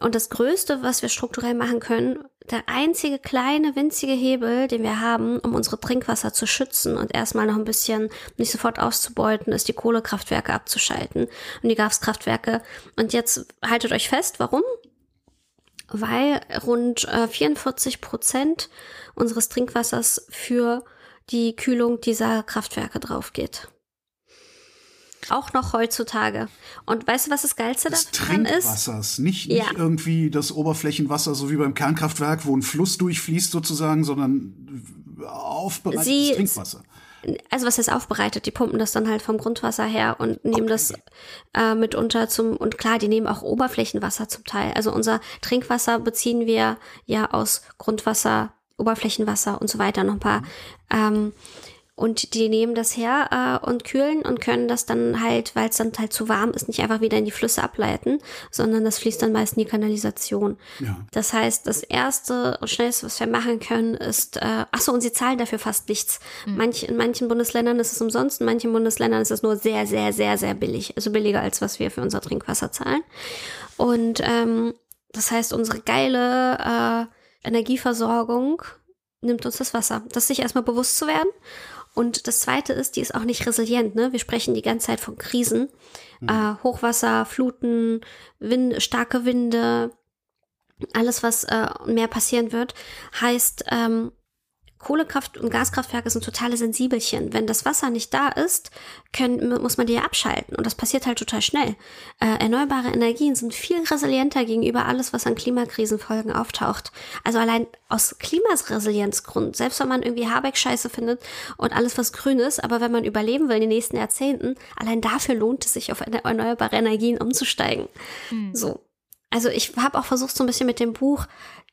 Und das Größte, was wir strukturell machen können, der einzige kleine, winzige Hebel, den wir haben, um unsere Trinkwasser zu schützen und erstmal noch ein bisschen nicht sofort auszubeuten, ist die Kohlekraftwerke abzuschalten und die Gaskraftwerke. Und jetzt haltet euch fest, warum? Weil rund äh, 44 Prozent unseres Trinkwassers für die Kühlung dieser Kraftwerke drauf geht. Auch noch heutzutage. Und weißt du, was das Geilste Des daran ist? Trinkwassers, nicht, Ja. nicht irgendwie das Oberflächenwasser, so wie beim Kernkraftwerk, wo ein Fluss durchfließt sozusagen, sondern aufbereitetes Sie- Trinkwasser. also was heißt aufbereitet, die pumpen das dann halt vom Grundwasser her und nehmen das äh, mitunter zum, und klar, die nehmen auch Oberflächenwasser zum Teil. Also unser Trinkwasser beziehen wir ja aus Grundwasser, Oberflächenwasser und so weiter, noch ein paar. Ähm, Und die nehmen das her äh, und kühlen und können das dann halt, weil es dann halt zu warm ist, nicht einfach wieder in die Flüsse ableiten, sondern das fließt dann meist in die Kanalisation. Ja. Das heißt, das erste und schnellste, was wir machen können, ist, äh, ach so, und sie zahlen dafür fast nichts. Mhm. Manch, in manchen Bundesländern ist es umsonst, in manchen Bundesländern ist es nur sehr, sehr, sehr, sehr billig. Also billiger als was wir für unser Trinkwasser zahlen. Und ähm, das heißt, unsere geile äh, Energieversorgung nimmt uns das Wasser. Das sich erstmal bewusst zu werden und das Zweite ist, die ist auch nicht resilient. Ne? Wir sprechen die ganze Zeit von Krisen. Mhm. Äh, Hochwasser, Fluten, Wind, starke Winde, alles, was äh, mehr passieren wird, heißt, ähm, Kohlekraft- und Gaskraftwerke sind totale Sensibelchen. Wenn das Wasser nicht da ist, können, muss man die ja abschalten. Und das passiert halt total schnell. Äh, erneuerbare Energien sind viel resilienter gegenüber alles, was an Klimakrisenfolgen auftaucht. Also allein aus Klimaresilienzgrund, selbst wenn man irgendwie Habeck-Scheiße findet und alles, was grün ist, aber wenn man überleben will in den nächsten Jahrzehnten, allein dafür lohnt es sich, auf erneuerbare Energien umzusteigen. Mhm. So. Also ich habe auch versucht, so ein bisschen mit dem Buch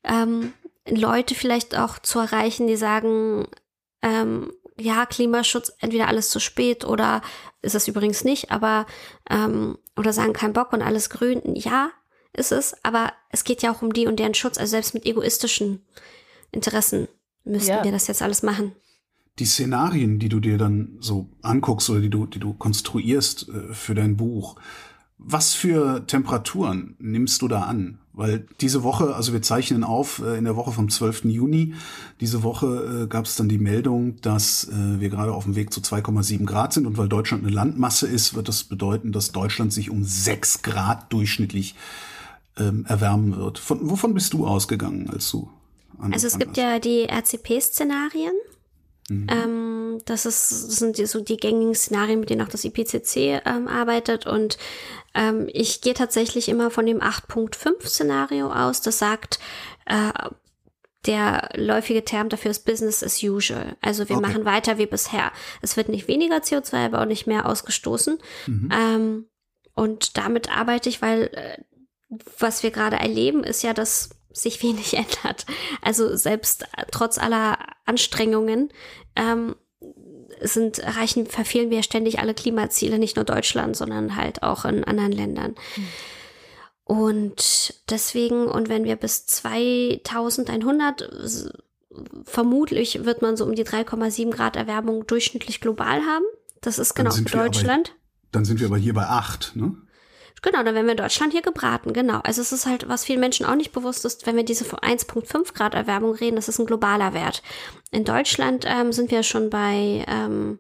ähm, Leute vielleicht auch zu erreichen, die sagen, ähm, ja, Klimaschutz, entweder alles zu spät oder ist es übrigens nicht, aber ähm, oder sagen kein Bock und alles grün. Ja, ist es, aber es geht ja auch um die und deren Schutz. Also selbst mit egoistischen Interessen müssten ja. wir das jetzt alles machen. Die Szenarien, die du dir dann so anguckst oder die du, die du konstruierst äh, für dein Buch, was für Temperaturen nimmst du da an? Weil diese Woche, also wir zeichnen auf äh, in der Woche vom 12. Juni, diese Woche äh, gab es dann die Meldung, dass äh, wir gerade auf dem Weg zu 2,7 Grad sind und weil Deutschland eine Landmasse ist, wird das bedeuten, dass Deutschland sich um 6 Grad durchschnittlich ähm, erwärmen wird. Von, wovon bist du ausgegangen, als du Also es gibt hast? ja die RCP-Szenarien. Mhm. Ähm, das, ist, das sind so die gängigen Szenarien, mit denen auch das IPCC ähm, arbeitet. Und ähm, ich gehe tatsächlich immer von dem 8.5-Szenario aus. Das sagt, äh, der läufige Term dafür ist Business as usual. Also wir okay. machen weiter wie bisher. Es wird nicht weniger CO2, aber auch nicht mehr ausgestoßen. Mhm. Ähm, und damit arbeite ich, weil äh, was wir gerade erleben, ist ja, dass sich wenig ändert. Also selbst trotz aller Anstrengungen ähm, sind, erreichen, verfehlen wir ständig alle Klimaziele, nicht nur Deutschland, sondern halt auch in anderen Ländern. Mhm. Und deswegen, und wenn wir bis 2100 vermutlich wird man so um die 3,7 Grad Erwärmung durchschnittlich global haben. Das ist genau Deutschland. Aber, dann sind wir aber hier bei 8, ne? Genau, dann werden wir in Deutschland hier gebraten, genau. Also es ist halt, was vielen Menschen auch nicht bewusst ist, wenn wir diese 1,5 Grad Erwärmung reden, das ist ein globaler Wert. In Deutschland ähm, sind wir schon bei ähm,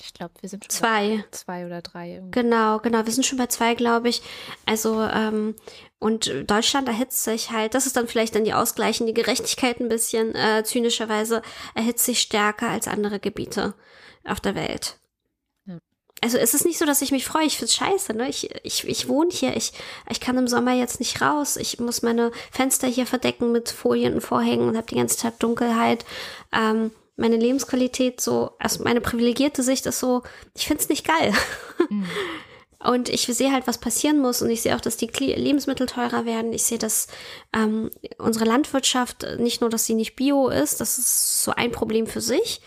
ich glaube, wir sind schon zwei. Bei zwei oder drei. Irgendwie. Genau, genau. Wir sind schon bei zwei, glaube ich. Also, ähm, und Deutschland erhitzt sich halt, das ist dann vielleicht dann die ausgleichende Gerechtigkeit ein bisschen, äh, zynischerweise, erhitzt sich stärker als andere Gebiete auf der Welt also es ist nicht so, dass ich mich freue. Ich find's scheiße, ne? Ich, ich, ich wohne hier. Ich, ich kann im Sommer jetzt nicht raus. Ich muss meine Fenster hier verdecken mit Folien und Vorhängen und habe die ganze Zeit Dunkelheit. Ähm, meine Lebensqualität so, also meine privilegierte Sicht ist so, ich find's nicht geil. Mhm. Und ich sehe halt, was passieren muss. Und ich sehe auch, dass die Lebensmittel teurer werden. Ich sehe, dass ähm, unsere Landwirtschaft nicht nur, dass sie nicht bio ist, das ist so ein Problem für sich.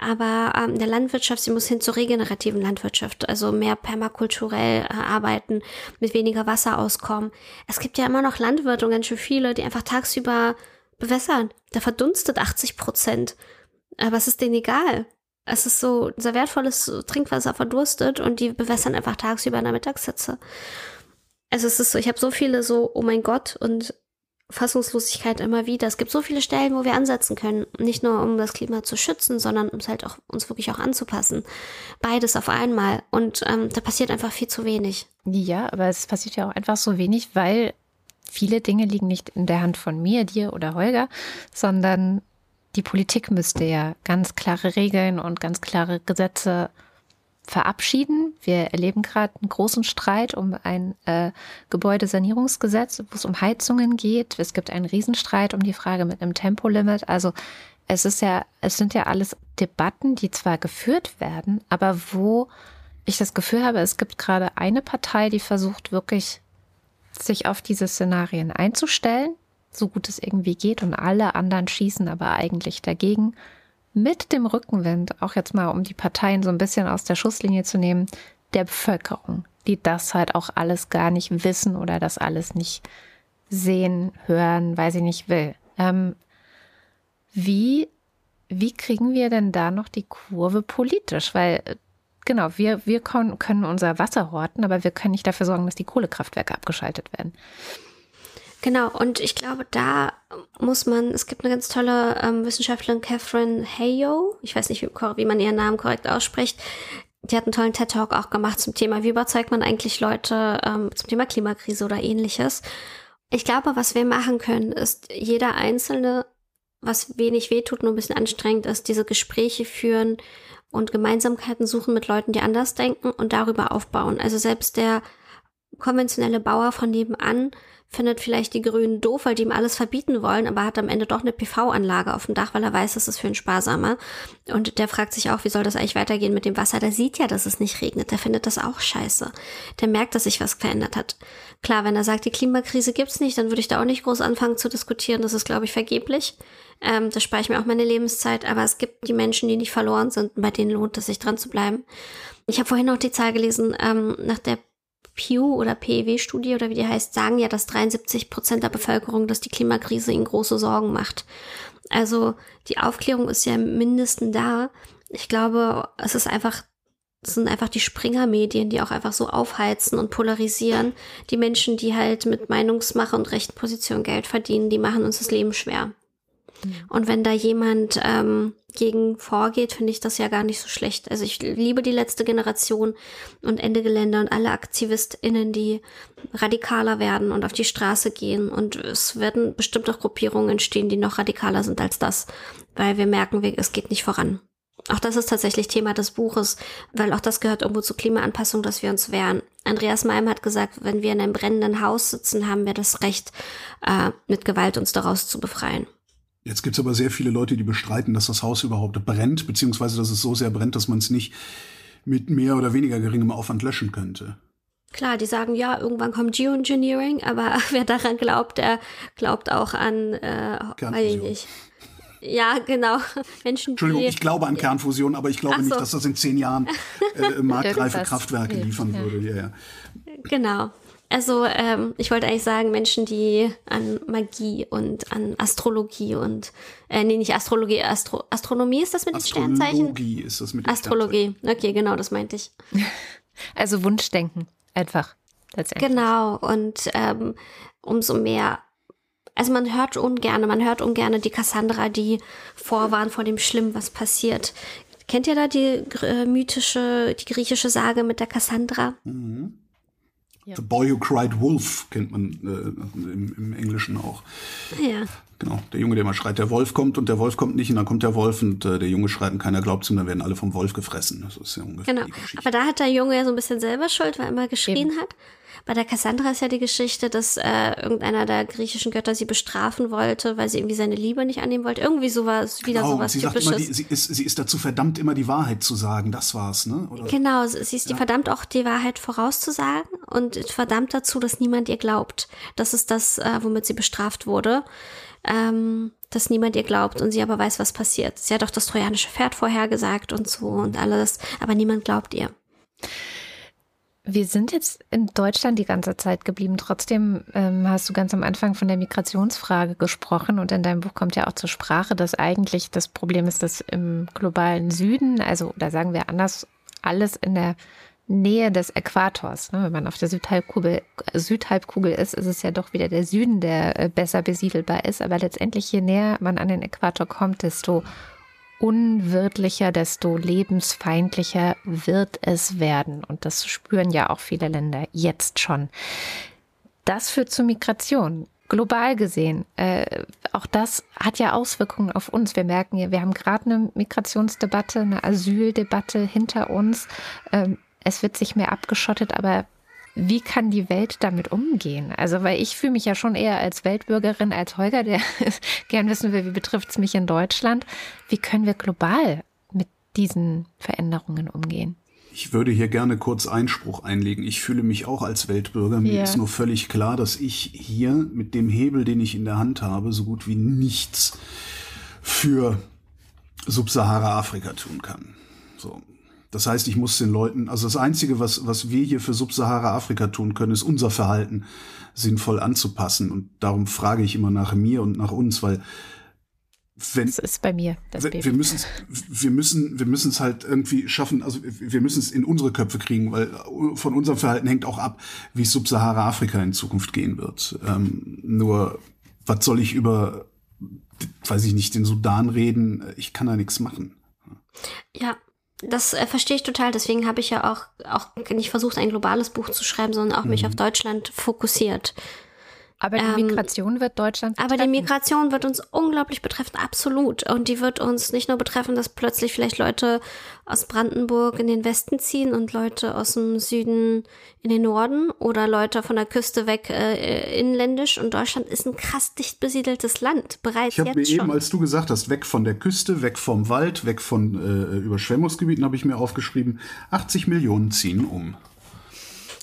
Aber ähm, der Landwirtschaft, sie muss hin zur regenerativen Landwirtschaft, also mehr permakulturell äh, arbeiten, mit weniger Wasser auskommen. Es gibt ja immer noch Landwirte und ganz schön viele, die einfach tagsüber bewässern. Da verdunstet 80 Prozent. Aber es ist denen egal. Es ist so, unser wertvolles Trinkwasser verdurstet und die bewässern einfach tagsüber in der Mittagshitze. Also es ist so, ich habe so viele so, oh mein Gott, und Fassungslosigkeit immer wieder. Es gibt so viele Stellen, wo wir ansetzen können. Nicht nur, um das Klima zu schützen, sondern um es halt auch, uns wirklich auch anzupassen. Beides auf einmal. Und ähm, da passiert einfach viel zu wenig. Ja, aber es passiert ja auch einfach so wenig, weil viele Dinge liegen nicht in der Hand von mir, dir oder Holger, sondern die Politik müsste ja ganz klare Regeln und ganz klare Gesetze verabschieden. Wir erleben gerade einen großen Streit um ein äh, Gebäudesanierungsgesetz, wo es um Heizungen geht. Es gibt einen Riesenstreit um die Frage mit einem Tempolimit. Also es ist ja, es sind ja alles Debatten, die zwar geführt werden, aber wo ich das Gefühl habe, es gibt gerade eine Partei, die versucht wirklich sich auf diese Szenarien einzustellen, so gut es irgendwie geht, und alle anderen schießen aber eigentlich dagegen mit dem Rückenwind, auch jetzt mal um die Parteien so ein bisschen aus der Schusslinie zu nehmen, der Bevölkerung, die das halt auch alles gar nicht wissen oder das alles nicht sehen, hören, weil sie nicht will. Ähm, wie, wie kriegen wir denn da noch die Kurve politisch? Weil, äh, genau, wir, wir können, können unser Wasser horten, aber wir können nicht dafür sorgen, dass die Kohlekraftwerke abgeschaltet werden. Genau, und ich glaube, da muss man, es gibt eine ganz tolle ähm, Wissenschaftlerin, Catherine Hayo, ich weiß nicht, wie, wie man ihren Namen korrekt ausspricht, die hat einen tollen TED-Talk auch gemacht zum Thema, wie überzeugt man eigentlich Leute ähm, zum Thema Klimakrise oder ähnliches. Ich glaube, was wir machen können, ist jeder Einzelne, was wenig wehtut, nur ein bisschen anstrengend ist, diese Gespräche führen und Gemeinsamkeiten suchen mit Leuten, die anders denken und darüber aufbauen. Also selbst der konventionelle Bauer von nebenan findet vielleicht die Grünen doof, weil die ihm alles verbieten wollen, aber hat am Ende doch eine PV-Anlage auf dem Dach, weil er weiß, das ist für ihn sparsamer. Und der fragt sich auch, wie soll das eigentlich weitergehen mit dem Wasser? Der sieht ja, dass es nicht regnet. Der findet das auch scheiße. Der merkt, dass sich was verändert hat. Klar, wenn er sagt, die Klimakrise gibt's nicht, dann würde ich da auch nicht groß anfangen zu diskutieren. Das ist, glaube ich, vergeblich. Ähm, das spare ich mir auch meine Lebenszeit. Aber es gibt die Menschen, die nicht verloren sind bei denen lohnt es sich dran zu bleiben. Ich habe vorhin noch die Zahl gelesen, ähm, nach der Pew oder PEW-Studie oder wie die heißt, sagen ja, dass 73 Prozent der Bevölkerung, dass die Klimakrise ihnen große Sorgen macht. Also die Aufklärung ist ja im Mindesten da. Ich glaube, es ist einfach, es sind einfach die Springer-Medien, die auch einfach so aufheizen und polarisieren. Die Menschen, die halt mit Meinungsmache und rechten Position Geld verdienen, die machen uns das Leben schwer. Mhm. Und wenn da jemand ähm, gegen vorgeht, finde ich das ja gar nicht so schlecht. Also ich liebe die letzte Generation und Ende Gelände und alle AktivistInnen, die radikaler werden und auf die Straße gehen. Und es werden bestimmt auch Gruppierungen entstehen, die noch radikaler sind als das, weil wir merken, es geht nicht voran. Auch das ist tatsächlich Thema des Buches, weil auch das gehört irgendwo zur Klimaanpassung, dass wir uns wehren. Andreas Meim hat gesagt, wenn wir in einem brennenden Haus sitzen, haben wir das Recht, äh, mit Gewalt uns daraus zu befreien. Jetzt gibt es aber sehr viele Leute, die bestreiten, dass das Haus überhaupt brennt, beziehungsweise dass es so sehr brennt, dass man es nicht mit mehr oder weniger geringem Aufwand löschen könnte. Klar, die sagen, ja, irgendwann kommt Geoengineering, aber wer daran glaubt, der glaubt auch an, äh, weiß ich nicht. Ja, genau. Menschen, Entschuldigung, ich glaube an Kernfusion, aber ich glaube so. nicht, dass das in zehn Jahren äh, marktreife Kraftwerke liefern ja. würde. Ja, ja. Genau. Also ähm, ich wollte eigentlich sagen, Menschen, die an Magie und an Astrologie und äh, nee, nicht Astrologie, Astro Astronomie ist das mit den Sternzeichen? Astrologie ist das mit den Astrologie, okay, genau, das meinte ich. Also Wunschdenken, einfach. Tatsächlich. Genau, und ähm, umso mehr also man hört ungerne, man hört ungerne die Cassandra, die vorwarnt vor dem Schlimm, was passiert. Kennt ihr da die äh, mythische, die griechische Sage mit der Cassandra? Mhm. Ja. The Boy Who Cried Wolf kennt man äh, im, im, Englischen auch. Ja. Genau, der Junge, der mal schreit, der Wolf kommt und der Wolf kommt nicht und dann kommt der Wolf und äh, der Junge schreit und keiner glaubt ihm, dann werden alle vom Wolf gefressen. Das ist ja ungefähr Genau, aber da hat der Junge ja so ein bisschen selber Schuld, weil er immer geschrien Eben. hat. Bei der Cassandra ist ja die Geschichte, dass äh, irgendeiner der griechischen Götter sie bestrafen wollte, weil sie irgendwie seine Liebe nicht annehmen wollte. Irgendwie sowas, wieder genau, sowas sie Typisches. Sagt immer, die, sie, ist, sie ist dazu verdammt, immer die Wahrheit zu sagen. Das war's, ne? Oder? Genau, sie ist ja. die verdammt auch die Wahrheit vorauszusagen und verdammt dazu, dass niemand ihr glaubt. Das ist das, äh, womit sie bestraft wurde. Ähm, dass niemand ihr glaubt und sie aber weiß, was passiert. Sie hat auch das trojanische Pferd vorhergesagt und so und alles, aber niemand glaubt ihr. Wir sind jetzt in Deutschland die ganze Zeit geblieben. Trotzdem ähm, hast du ganz am Anfang von der Migrationsfrage gesprochen und in deinem Buch kommt ja auch zur Sprache, dass eigentlich das Problem ist, dass im globalen Süden, also da sagen wir anders, alles in der Nähe des Äquators. Ne? Wenn man auf der Südhalbkugel, Südhalbkugel ist, ist es ja doch wieder der Süden, der äh, besser besiedelbar ist. Aber letztendlich, je näher man an den Äquator kommt, desto unwirtlicher, desto lebensfeindlicher wird es werden. Und das spüren ja auch viele Länder jetzt schon. Das führt zu Migration. Global gesehen, äh, auch das hat ja Auswirkungen auf uns. Wir merken ja, wir haben gerade eine Migrationsdebatte, eine Asyldebatte hinter uns. Ähm, es wird sich mehr abgeschottet, aber wie kann die Welt damit umgehen? Also, weil ich fühle mich ja schon eher als Weltbürgerin, als Holger, der gern wissen will, wie betrifft es mich in Deutschland. Wie können wir global mit diesen Veränderungen umgehen? Ich würde hier gerne kurz Einspruch einlegen. Ich fühle mich auch als Weltbürger. Mir yeah. ist nur völlig klar, dass ich hier mit dem Hebel, den ich in der Hand habe, so gut wie nichts für Subsahara-Afrika tun kann. So. Das heißt, ich muss den Leuten, also das Einzige, was, was wir hier für Subsahara-Afrika tun können, ist unser Verhalten sinnvoll anzupassen. Und darum frage ich immer nach mir und nach uns, weil wenn, das ist bei mir das wir, wir müssen wir müssen wir müssen es halt irgendwie schaffen also wir müssen es in unsere Köpfe kriegen weil von unserem Verhalten hängt auch ab wie Subsahara Afrika in Zukunft gehen wird. Ähm, nur was soll ich über weiß ich nicht den Sudan reden? Ich kann da nichts machen. Ja das äh, verstehe ich total. Deswegen habe ich ja auch, auch nicht versucht, ein globales Buch zu schreiben, sondern auch mhm. mich auf Deutschland fokussiert. Aber die ähm, Migration wird Deutschland betreffen. Aber die Migration wird uns unglaublich betreffen, absolut. Und die wird uns nicht nur betreffen, dass plötzlich vielleicht Leute aus Brandenburg in den Westen ziehen und Leute aus dem Süden in den Norden oder Leute von der Küste weg äh, inländisch. Und Deutschland ist ein krass dicht besiedeltes Land, bereits ich jetzt mir schon. eben, als du gesagt hast, weg von der Küste, weg vom Wald, weg von äh, Überschwemmungsgebieten, habe ich mir aufgeschrieben, 80 Millionen ziehen um.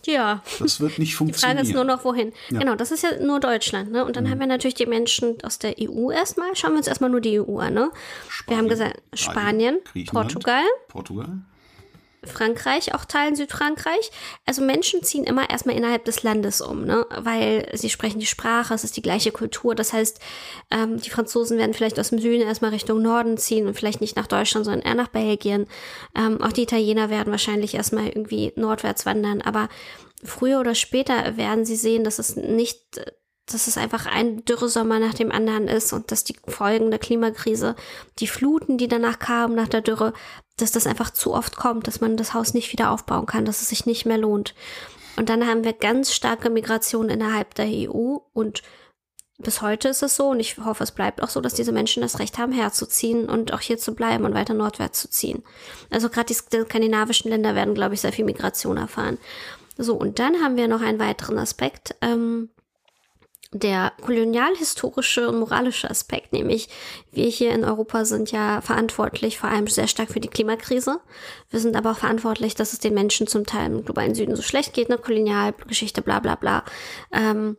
Ja. Das wird nicht funktionieren. Die Frage ist nur noch, wohin. Ja. Genau, das ist ja nur Deutschland. Ne? Und dann mhm. haben wir natürlich die Menschen aus der EU erstmal. Schauen wir uns erstmal nur die EU an. Ne? wir haben gesagt, Spanien, Portugal. Portugal. Frankreich, auch Teilen Südfrankreich. Also Menschen ziehen immer erstmal innerhalb des Landes um, ne? weil sie sprechen die Sprache, es ist die gleiche Kultur. Das heißt, ähm, die Franzosen werden vielleicht aus dem Süden erstmal Richtung Norden ziehen und vielleicht nicht nach Deutschland, sondern eher nach Belgien. Ähm, auch die Italiener werden wahrscheinlich erstmal irgendwie nordwärts wandern, aber früher oder später werden sie sehen, dass es nicht dass es einfach ein Dürresommer nach dem anderen ist und dass die Folgen der Klimakrise, die Fluten, die danach kamen nach der Dürre, dass das einfach zu oft kommt, dass man das Haus nicht wieder aufbauen kann, dass es sich nicht mehr lohnt. Und dann haben wir ganz starke Migration innerhalb der EU und bis heute ist es so und ich hoffe, es bleibt auch so, dass diese Menschen das Recht haben, herzuziehen und auch hier zu bleiben und weiter nordwärts zu ziehen. Also gerade die skandinavischen Länder werden, glaube ich, sehr viel Migration erfahren. So, und dann haben wir noch einen weiteren Aspekt. Ähm, der kolonialhistorische und moralische Aspekt, nämlich wir hier in Europa sind ja verantwortlich vor allem sehr stark für die Klimakrise. Wir sind aber auch verantwortlich, dass es den Menschen zum Teil im globalen Süden so schlecht geht, eine Kolonialgeschichte, bla bla bla. Ähm,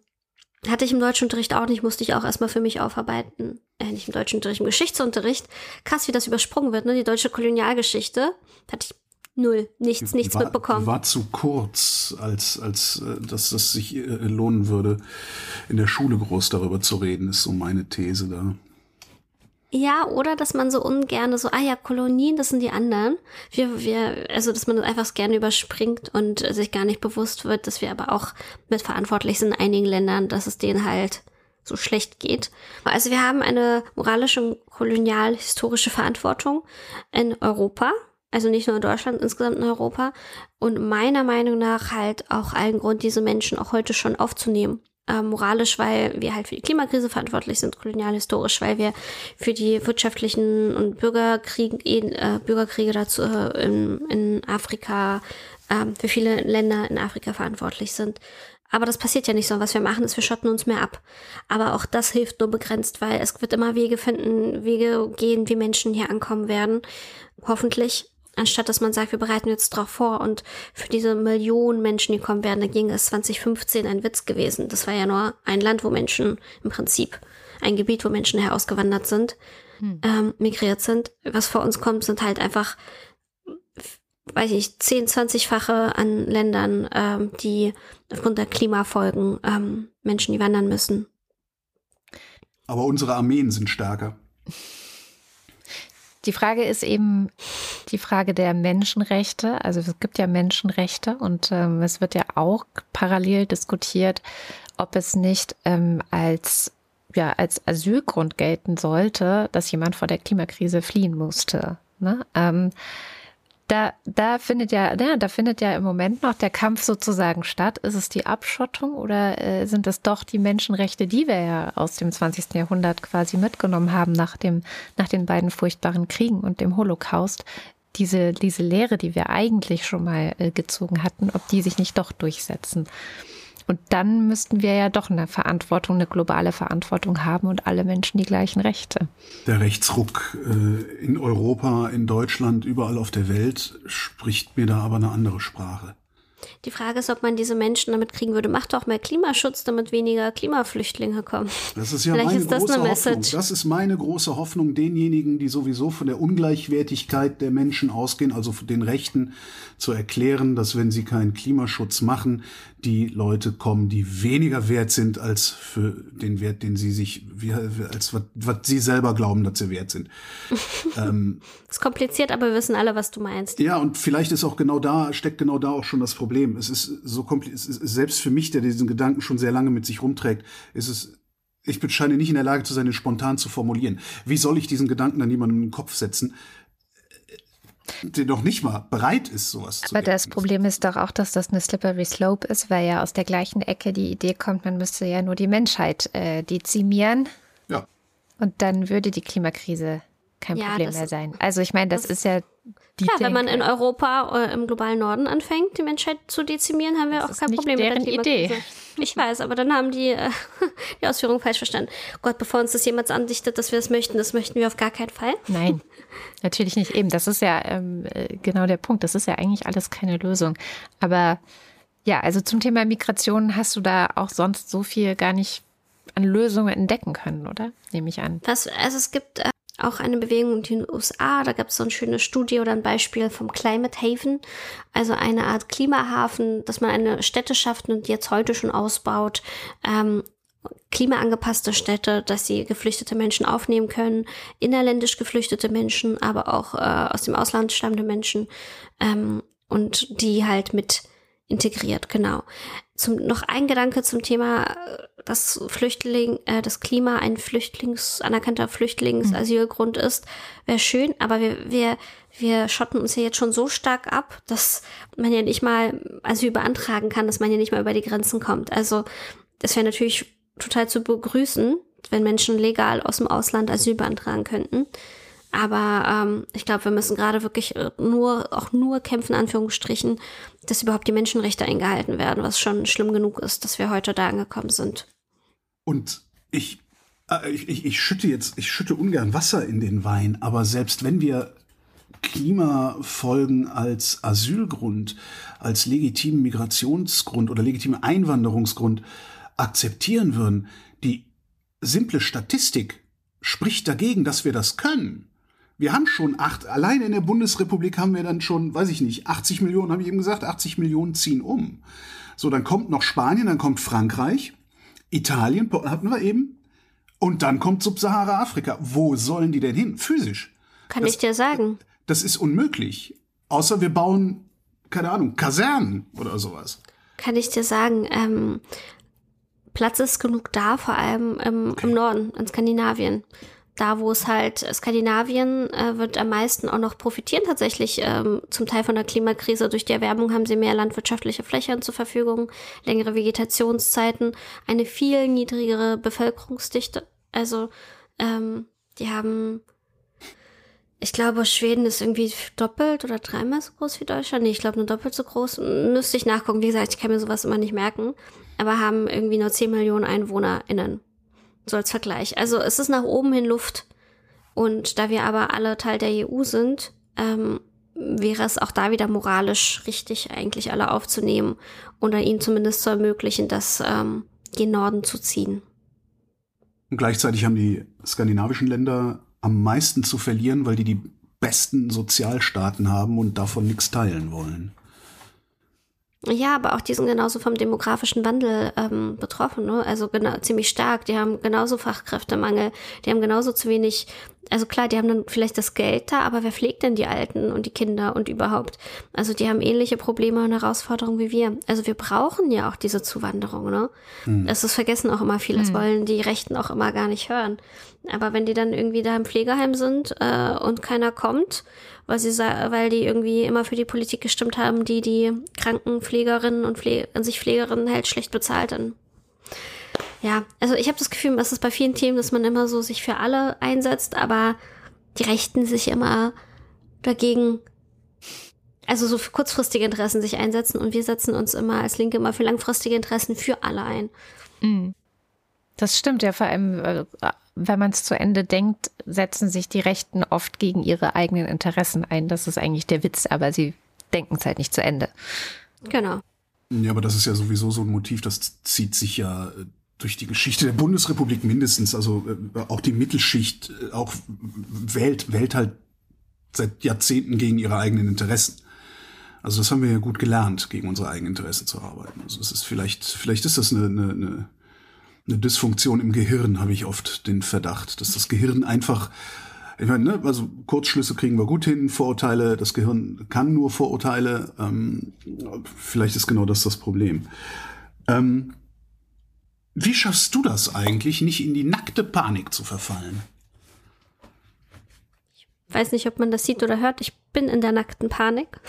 hatte ich im Deutschunterricht auch nicht, musste ich auch erstmal für mich aufarbeiten. Äh, nicht im Deutschunterricht, im Geschichtsunterricht. Krass, wie das übersprungen wird, ne? Die deutsche Kolonialgeschichte. Hatte ich Null, nichts, nichts war, mitbekommen. War zu kurz, als, als äh, dass das sich äh, lohnen würde, in der Schule groß darüber zu reden, ist so meine These da. Ja, oder dass man so ungern so, ah ja, Kolonien, das sind die anderen. Wir, wir, also dass man das einfach gerne überspringt und sich gar nicht bewusst wird, dass wir aber auch mitverantwortlich sind in einigen Ländern, dass es denen halt so schlecht geht. Also wir haben eine moralische und kolonial-historische Verantwortung in Europa also nicht nur in Deutschland, insgesamt in Europa. Und meiner Meinung nach halt auch allen Grund, diese Menschen auch heute schon aufzunehmen. Äh, moralisch, weil wir halt für die Klimakrise verantwortlich sind, kolonialhistorisch, weil wir für die wirtschaftlichen und Bürgerkriege, äh, Bürgerkriege dazu äh, in, in Afrika, äh, für viele Länder in Afrika verantwortlich sind. Aber das passiert ja nicht so. Was wir machen, ist, wir schotten uns mehr ab. Aber auch das hilft nur begrenzt, weil es wird immer Wege finden, Wege gehen, wie Menschen hier ankommen werden. Hoffentlich anstatt dass man sagt, wir bereiten jetzt drauf vor und für diese Millionen Menschen, die kommen werden, da ging es 2015 ein Witz gewesen. Das war ja nur ein Land, wo Menschen im Prinzip, ein Gebiet, wo Menschen herausgewandert sind, hm. ähm, migriert sind. Was vor uns kommt, sind halt einfach, weiß ich, 10, 20-fache an Ländern, ähm, die aufgrund der Klimafolgen ähm, Menschen, die wandern müssen. Aber unsere Armeen sind stärker. Die Frage ist eben die Frage der Menschenrechte. Also es gibt ja Menschenrechte und ähm, es wird ja auch parallel diskutiert, ob es nicht ähm, als ja als Asylgrund gelten sollte, dass jemand vor der Klimakrise fliehen musste. Ne? Ähm, da, da findet ja, ja, da findet ja im Moment noch der Kampf sozusagen statt. Ist es die Abschottung oder äh, sind es doch die Menschenrechte, die wir ja aus dem 20. Jahrhundert quasi mitgenommen haben nach dem, nach den beiden furchtbaren Kriegen und dem Holocaust? Diese, diese Lehre, die wir eigentlich schon mal äh, gezogen hatten, ob die sich nicht doch durchsetzen. Und dann müssten wir ja doch eine Verantwortung, eine globale Verantwortung haben und alle Menschen die gleichen Rechte. Der Rechtsruck äh, in Europa, in Deutschland, überall auf der Welt spricht mir da aber eine andere Sprache. Die Frage ist, ob man diese Menschen damit kriegen würde, macht doch mehr Klimaschutz, damit weniger Klimaflüchtlinge kommen. Das ist ja Vielleicht meine ist das große Hoffnung. Das ist meine große Hoffnung, denjenigen, die sowieso von der Ungleichwertigkeit der Menschen ausgehen, also von den Rechten, zu erklären, dass wenn sie keinen Klimaschutz machen, die Leute kommen, die weniger wert sind als für den Wert, den sie sich, als was, was sie selber glauben, dass sie wert sind. ähm, ist kompliziert, aber wir wissen alle, was du meinst. Ja, und vielleicht ist auch genau da, steckt genau da auch schon das Problem. Es ist so kompliziert, selbst für mich, der diesen Gedanken schon sehr lange mit sich rumträgt, ist es ich scheine nicht in der Lage zu sein, ihn spontan zu formulieren. Wie soll ich diesen Gedanken dann jemandem in den Kopf setzen, der noch nicht mal bereit ist, sowas Aber zu Aber das Problem ist doch auch, dass das eine slippery slope ist, weil ja aus der gleichen Ecke die Idee kommt, man müsste ja nur die Menschheit äh, dezimieren. Ja. Und dann würde die Klimakrise kein ja, Problem mehr sein. Also ich meine, das, das ist ja die Ja, wenn man in Europa äh, im globalen Norden anfängt, die Menschheit zu dezimieren, haben wir das auch kein Problem mit der. Idee. Ich weiß, aber dann haben die äh, die Ausführung falsch verstanden. Gott, bevor uns das jemand andichtet, dass wir das möchten, das möchten wir auf gar keinen Fall. Nein, natürlich nicht. Eben, das ist ja ähm, äh, genau der Punkt. Das ist ja eigentlich alles keine Lösung. Aber ja, also zum Thema Migration hast du da auch sonst so viel gar nicht an Lösungen entdecken können, oder? Nehme ich an. Was, also es gibt äh, auch eine Bewegung in den USA. Da gab es so eine schöne Studie oder ein Beispiel vom Climate Haven, also eine Art Klimahafen, dass man eine Städte schafft und jetzt heute schon ausbaut. Ähm, klimaangepasste Städte, dass sie geflüchtete Menschen aufnehmen können, innerländisch geflüchtete Menschen, aber auch äh, aus dem Ausland stammende Menschen ähm, und die halt mit integriert, genau. Zum, noch ein Gedanke zum Thema, äh, dass Flüchtling, äh, das Klima ein Flüchtlings, anerkannter Flüchtlingsasylgrund ist, wäre schön, aber wir, wir, wir schotten uns ja jetzt schon so stark ab, dass man ja nicht mal Asyl beantragen kann, dass man ja nicht mal über die Grenzen kommt. Also das wäre natürlich total zu begrüßen, wenn Menschen legal aus dem Ausland Asyl beantragen könnten. Aber ähm, ich glaube, wir müssen gerade wirklich äh, nur, auch nur kämpfen, Anführungsstrichen, dass überhaupt die Menschenrechte eingehalten werden, was schon schlimm genug ist, dass wir heute da angekommen sind. Und ich, äh, ich, ich, schütte jetzt, ich schütte ungern Wasser in den Wein, aber selbst wenn wir Klimafolgen als Asylgrund, als legitimen Migrationsgrund oder legitimen Einwanderungsgrund akzeptieren würden, die simple Statistik spricht dagegen, dass wir das können. Wir haben schon acht, allein in der Bundesrepublik haben wir dann schon, weiß ich nicht, 80 Millionen, habe ich eben gesagt, 80 Millionen ziehen um. So, dann kommt noch Spanien, dann kommt Frankreich, Italien, hatten wir eben, und dann kommt Subsahara-Afrika. Wo sollen die denn hin? Physisch. Kann das, ich dir sagen. Das ist unmöglich. Außer wir bauen, keine Ahnung, Kasernen oder sowas. Kann ich dir sagen, ähm, Platz ist genug da, vor allem im, okay. im Norden, in Skandinavien da, wo es halt Skandinavien äh, wird am meisten auch noch profitieren tatsächlich ähm, zum Teil von der Klimakrise. Durch die Erwärmung haben sie mehr landwirtschaftliche Flächen zur Verfügung, längere Vegetationszeiten, eine viel niedrigere Bevölkerungsdichte. Also ähm, die haben, ich glaube, Schweden ist irgendwie doppelt oder dreimal so groß wie Deutschland. Nee, ich glaube nur doppelt so groß. Müsste ich nachgucken. Wie gesagt, ich kann mir sowas immer nicht merken. Aber haben irgendwie nur 10 Millionen EinwohnerInnen so als Vergleich. Also es ist nach oben hin Luft. Und da wir aber alle Teil der EU sind, ähm, wäre es auch da wieder moralisch richtig, eigentlich alle aufzunehmen oder ihnen zumindest zu ermöglichen, das ähm, gen Norden zu ziehen. Und gleichzeitig haben die skandinavischen Länder am meisten zu verlieren, weil die die besten Sozialstaaten haben und davon nichts teilen wollen. Ja, aber auch die sind genauso vom demografischen Wandel ähm, betroffen, ne? Also genau, ziemlich stark. Die haben genauso Fachkräftemangel, die haben genauso zu wenig also klar, die haben dann vielleicht das Geld da, aber wer pflegt denn die Alten und die Kinder und überhaupt? Also die haben ähnliche Probleme und Herausforderungen wie wir. Also wir brauchen ja auch diese Zuwanderung, ne? Mhm. Das ist vergessen auch immer viele, das mhm. wollen die Rechten auch immer gar nicht hören. Aber wenn die dann irgendwie da im Pflegeheim sind äh, und keiner kommt, weil sie weil die irgendwie immer für die Politik gestimmt haben, die die Krankenpflegerinnen und Pfle an sich Pflegerinnen halt schlecht bezahlt, dann ja, also ich habe das Gefühl, dass es bei vielen Themen, dass man immer so sich für alle einsetzt, aber die Rechten sich immer dagegen, also so für kurzfristige Interessen sich einsetzen und wir setzen uns immer als Linke immer für langfristige Interessen für alle ein. Mhm. Das stimmt ja, vor allem, äh, wenn man es zu Ende denkt, setzen sich die Rechten oft gegen ihre eigenen Interessen ein. Das ist eigentlich der Witz, aber sie denken es halt nicht zu Ende. Genau. Ja, aber das ist ja sowieso so ein Motiv, das zieht sich ja äh, durch die Geschichte der Bundesrepublik mindestens. Also äh, auch die Mittelschicht äh, auch wählt, wählt halt seit Jahrzehnten gegen ihre eigenen Interessen. Also das haben wir ja gut gelernt, gegen unsere eigenen Interessen zu arbeiten. Also es ist vielleicht, vielleicht ist das eine, eine, eine, eine Dysfunktion im Gehirn, habe ich oft den Verdacht, dass das Gehirn einfach ich meine, ne, also Kurzschlüsse kriegen wir gut hin, Vorurteile, das Gehirn kann nur Vorurteile. Ähm, vielleicht ist genau das das Problem. Ähm, wie schaffst du das eigentlich, nicht in die nackte Panik zu verfallen? Ich weiß nicht, ob man das sieht oder hört. Ich bin in der nackten Panik.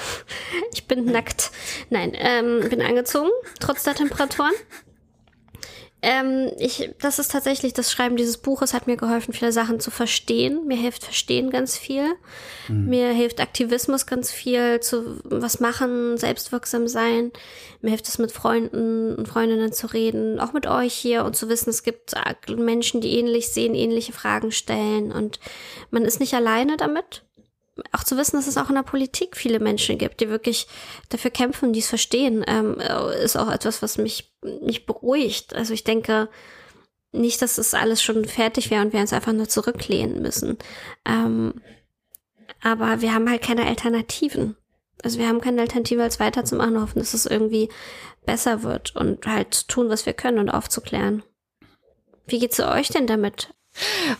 Ich bin nackt. Nein, ähm, bin angezogen, trotz der Temperaturen. Ähm, ich, das ist tatsächlich das Schreiben dieses Buches hat mir geholfen, viele Sachen zu verstehen. Mir hilft Verstehen ganz viel. Mhm. Mir hilft Aktivismus ganz viel, zu was machen, selbstwirksam sein. Mir hilft es mit Freunden und Freundinnen zu reden, auch mit euch hier und zu wissen, es gibt Menschen, die ähnlich sehen, ähnliche Fragen stellen und man ist nicht alleine damit auch zu wissen, dass es auch in der Politik viele Menschen gibt, die wirklich dafür kämpfen, die es verstehen, ähm, ist auch etwas, was mich, mich beruhigt. Also ich denke nicht, dass es alles schon fertig wäre und wir uns einfach nur zurücklehnen müssen. Ähm, aber wir haben halt keine Alternativen. Also wir haben keine Alternative als weiterzumachen, hoffen, dass es irgendwie besser wird und halt tun, was wir können und aufzuklären. Wie geht's euch denn damit?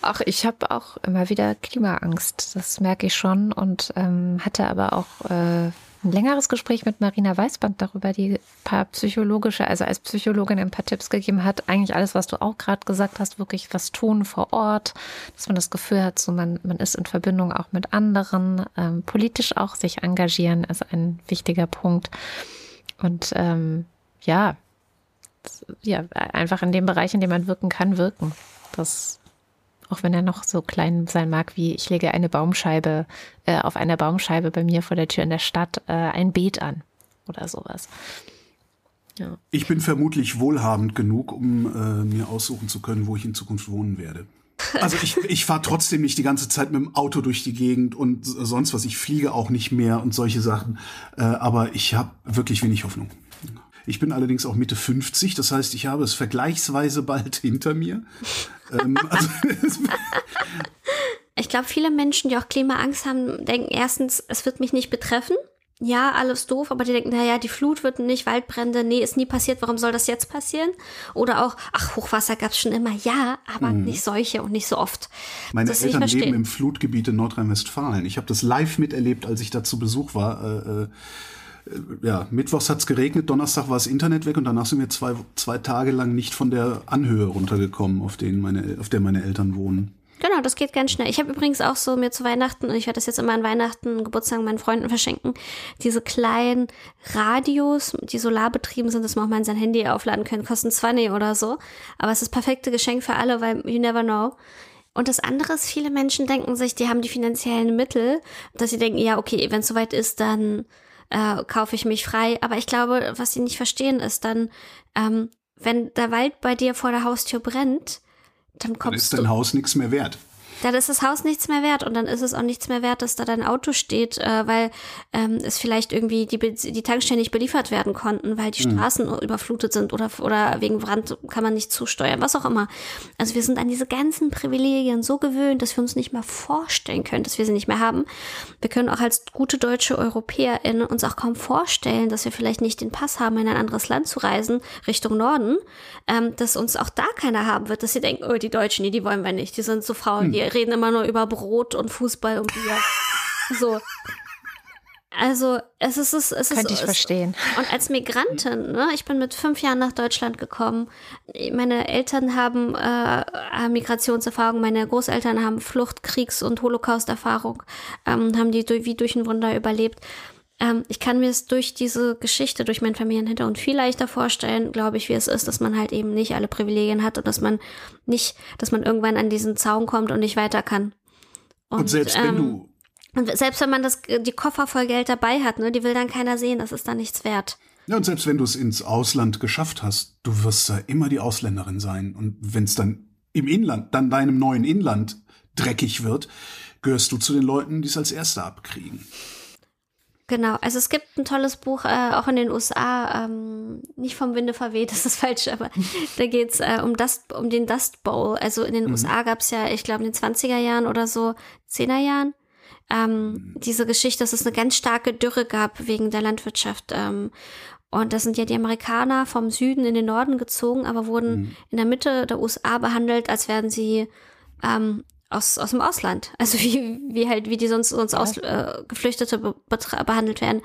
Ach, ich habe auch immer wieder Klimaangst, das merke ich schon und ähm, hatte aber auch äh, ein längeres Gespräch mit Marina Weißband darüber, die paar psychologische, also als Psychologin ein paar Tipps gegeben hat. Eigentlich alles, was du auch gerade gesagt hast, wirklich was tun vor Ort, dass man das Gefühl hat, so man, man ist in Verbindung auch mit anderen, ähm, politisch auch sich engagieren ist ein wichtiger Punkt. Und ähm, ja, ja, einfach in dem Bereich, in dem man wirken kann, wirken. Das auch wenn er noch so klein sein mag, wie ich lege eine Baumscheibe äh, auf einer Baumscheibe bei mir vor der Tür in der Stadt äh, ein Beet an oder sowas. Ja. Ich bin vermutlich wohlhabend genug, um äh, mir aussuchen zu können, wo ich in Zukunft wohnen werde. Also ich, ich fahre trotzdem nicht die ganze Zeit mit dem Auto durch die Gegend und sonst was. Ich fliege auch nicht mehr und solche Sachen. Äh, aber ich habe wirklich wenig Hoffnung. Ich bin allerdings auch Mitte 50, das heißt, ich habe es vergleichsweise bald hinter mir. Ähm, also, ich glaube, viele Menschen, die auch Klimaangst haben, denken erstens, es wird mich nicht betreffen. Ja, alles doof, aber die denken, naja, die Flut wird nicht, Waldbrände, nee, ist nie passiert, warum soll das jetzt passieren? Oder auch, ach, Hochwasser gab es schon immer, ja, aber mhm. nicht solche und nicht so oft. Meine das Eltern leben im Flutgebiet in Nordrhein-Westfalen. Ich habe das live miterlebt, als ich da zu Besuch war. Äh, äh ja, mittwochs hat's geregnet, Donnerstag war das Internet weg und danach sind wir zwei, zwei Tage lang nicht von der Anhöhe runtergekommen, auf, denen meine, auf der meine Eltern wohnen. Genau, das geht ganz schnell. Ich habe übrigens auch so mir zu Weihnachten, und ich werde das jetzt immer an Weihnachten, Geburtstag meinen Freunden verschenken, diese kleinen Radios, die solarbetrieben sind, dass man auch mal in sein Handy aufladen können, kosten 20 oder so. Aber es ist das perfekte Geschenk für alle, weil you never know. Und das andere ist, viele Menschen denken sich, die haben die finanziellen Mittel, dass sie denken, ja, okay, wenn es soweit ist, dann äh, kaufe ich mich frei. Aber ich glaube, was sie nicht verstehen, ist dann, ähm, wenn der Wald bei dir vor der Haustür brennt, dann kommst dann ist dein Haus nichts mehr wert dann ist das Haus nichts mehr wert und dann ist es auch nichts mehr wert, dass da dein Auto steht, äh, weil ähm, es vielleicht irgendwie die, die Tankstellen nicht beliefert werden konnten, weil die mhm. Straßen überflutet sind oder, oder wegen Brand kann man nicht zusteuern, was auch immer. Also wir sind an diese ganzen Privilegien so gewöhnt, dass wir uns nicht mal vorstellen können, dass wir sie nicht mehr haben. Wir können auch als gute deutsche EuropäerInnen uns auch kaum vorstellen, dass wir vielleicht nicht den Pass haben, in ein anderes Land zu reisen, Richtung Norden, ähm, dass uns auch da keiner haben wird, dass sie denken, oh, die Deutschen, die, die wollen wir nicht, die sind so Frauen, mhm. die reden immer nur über Brot und Fußball und Bier. So. Also es ist es, es könnte ist, ich verstehen. Und als Migrantin, ne, ich bin mit fünf Jahren nach Deutschland gekommen. Meine Eltern haben äh, Migrationserfahrung, meine Großeltern haben Flucht, Kriegs- und Holocaust-Erfahrung, ähm, haben die wie durch ein Wunder überlebt. Ähm, ich kann mir es durch diese Geschichte, durch meinen Familienhintergrund viel leichter vorstellen, glaube ich, wie es ist, dass man halt eben nicht alle Privilegien hat und dass man nicht, dass man irgendwann an diesen Zaun kommt und nicht weiter kann. Und, und selbst wenn ähm, du und selbst wenn man das, die Koffer voll Geld dabei hat, ne, die will dann keiner sehen, das ist dann nichts wert. Ja, und selbst wenn du es ins Ausland geschafft hast, du wirst da immer die Ausländerin sein. Und wenn es dann im Inland, dann deinem neuen Inland dreckig wird, gehörst du zu den Leuten, die es als Erste abkriegen. Genau, also es gibt ein tolles Buch, äh, auch in den USA, ähm, nicht vom Winde verweht, das ist falsch, aber da geht's äh, um, Dust, um den Dust Bowl. Also in den mhm. USA gab's ja, ich glaube, in den 20er Jahren oder so, 10er Jahren, ähm, mhm. diese Geschichte, dass es eine ganz starke Dürre gab wegen der Landwirtschaft. Ähm, und das sind ja die Amerikaner vom Süden in den Norden gezogen, aber wurden mhm. in der Mitte der USA behandelt, als wären sie ähm, aus, aus dem Ausland. Also wie, wie halt, wie die sonst uns ja. aus, äh, Geflüchtete be behandelt werden.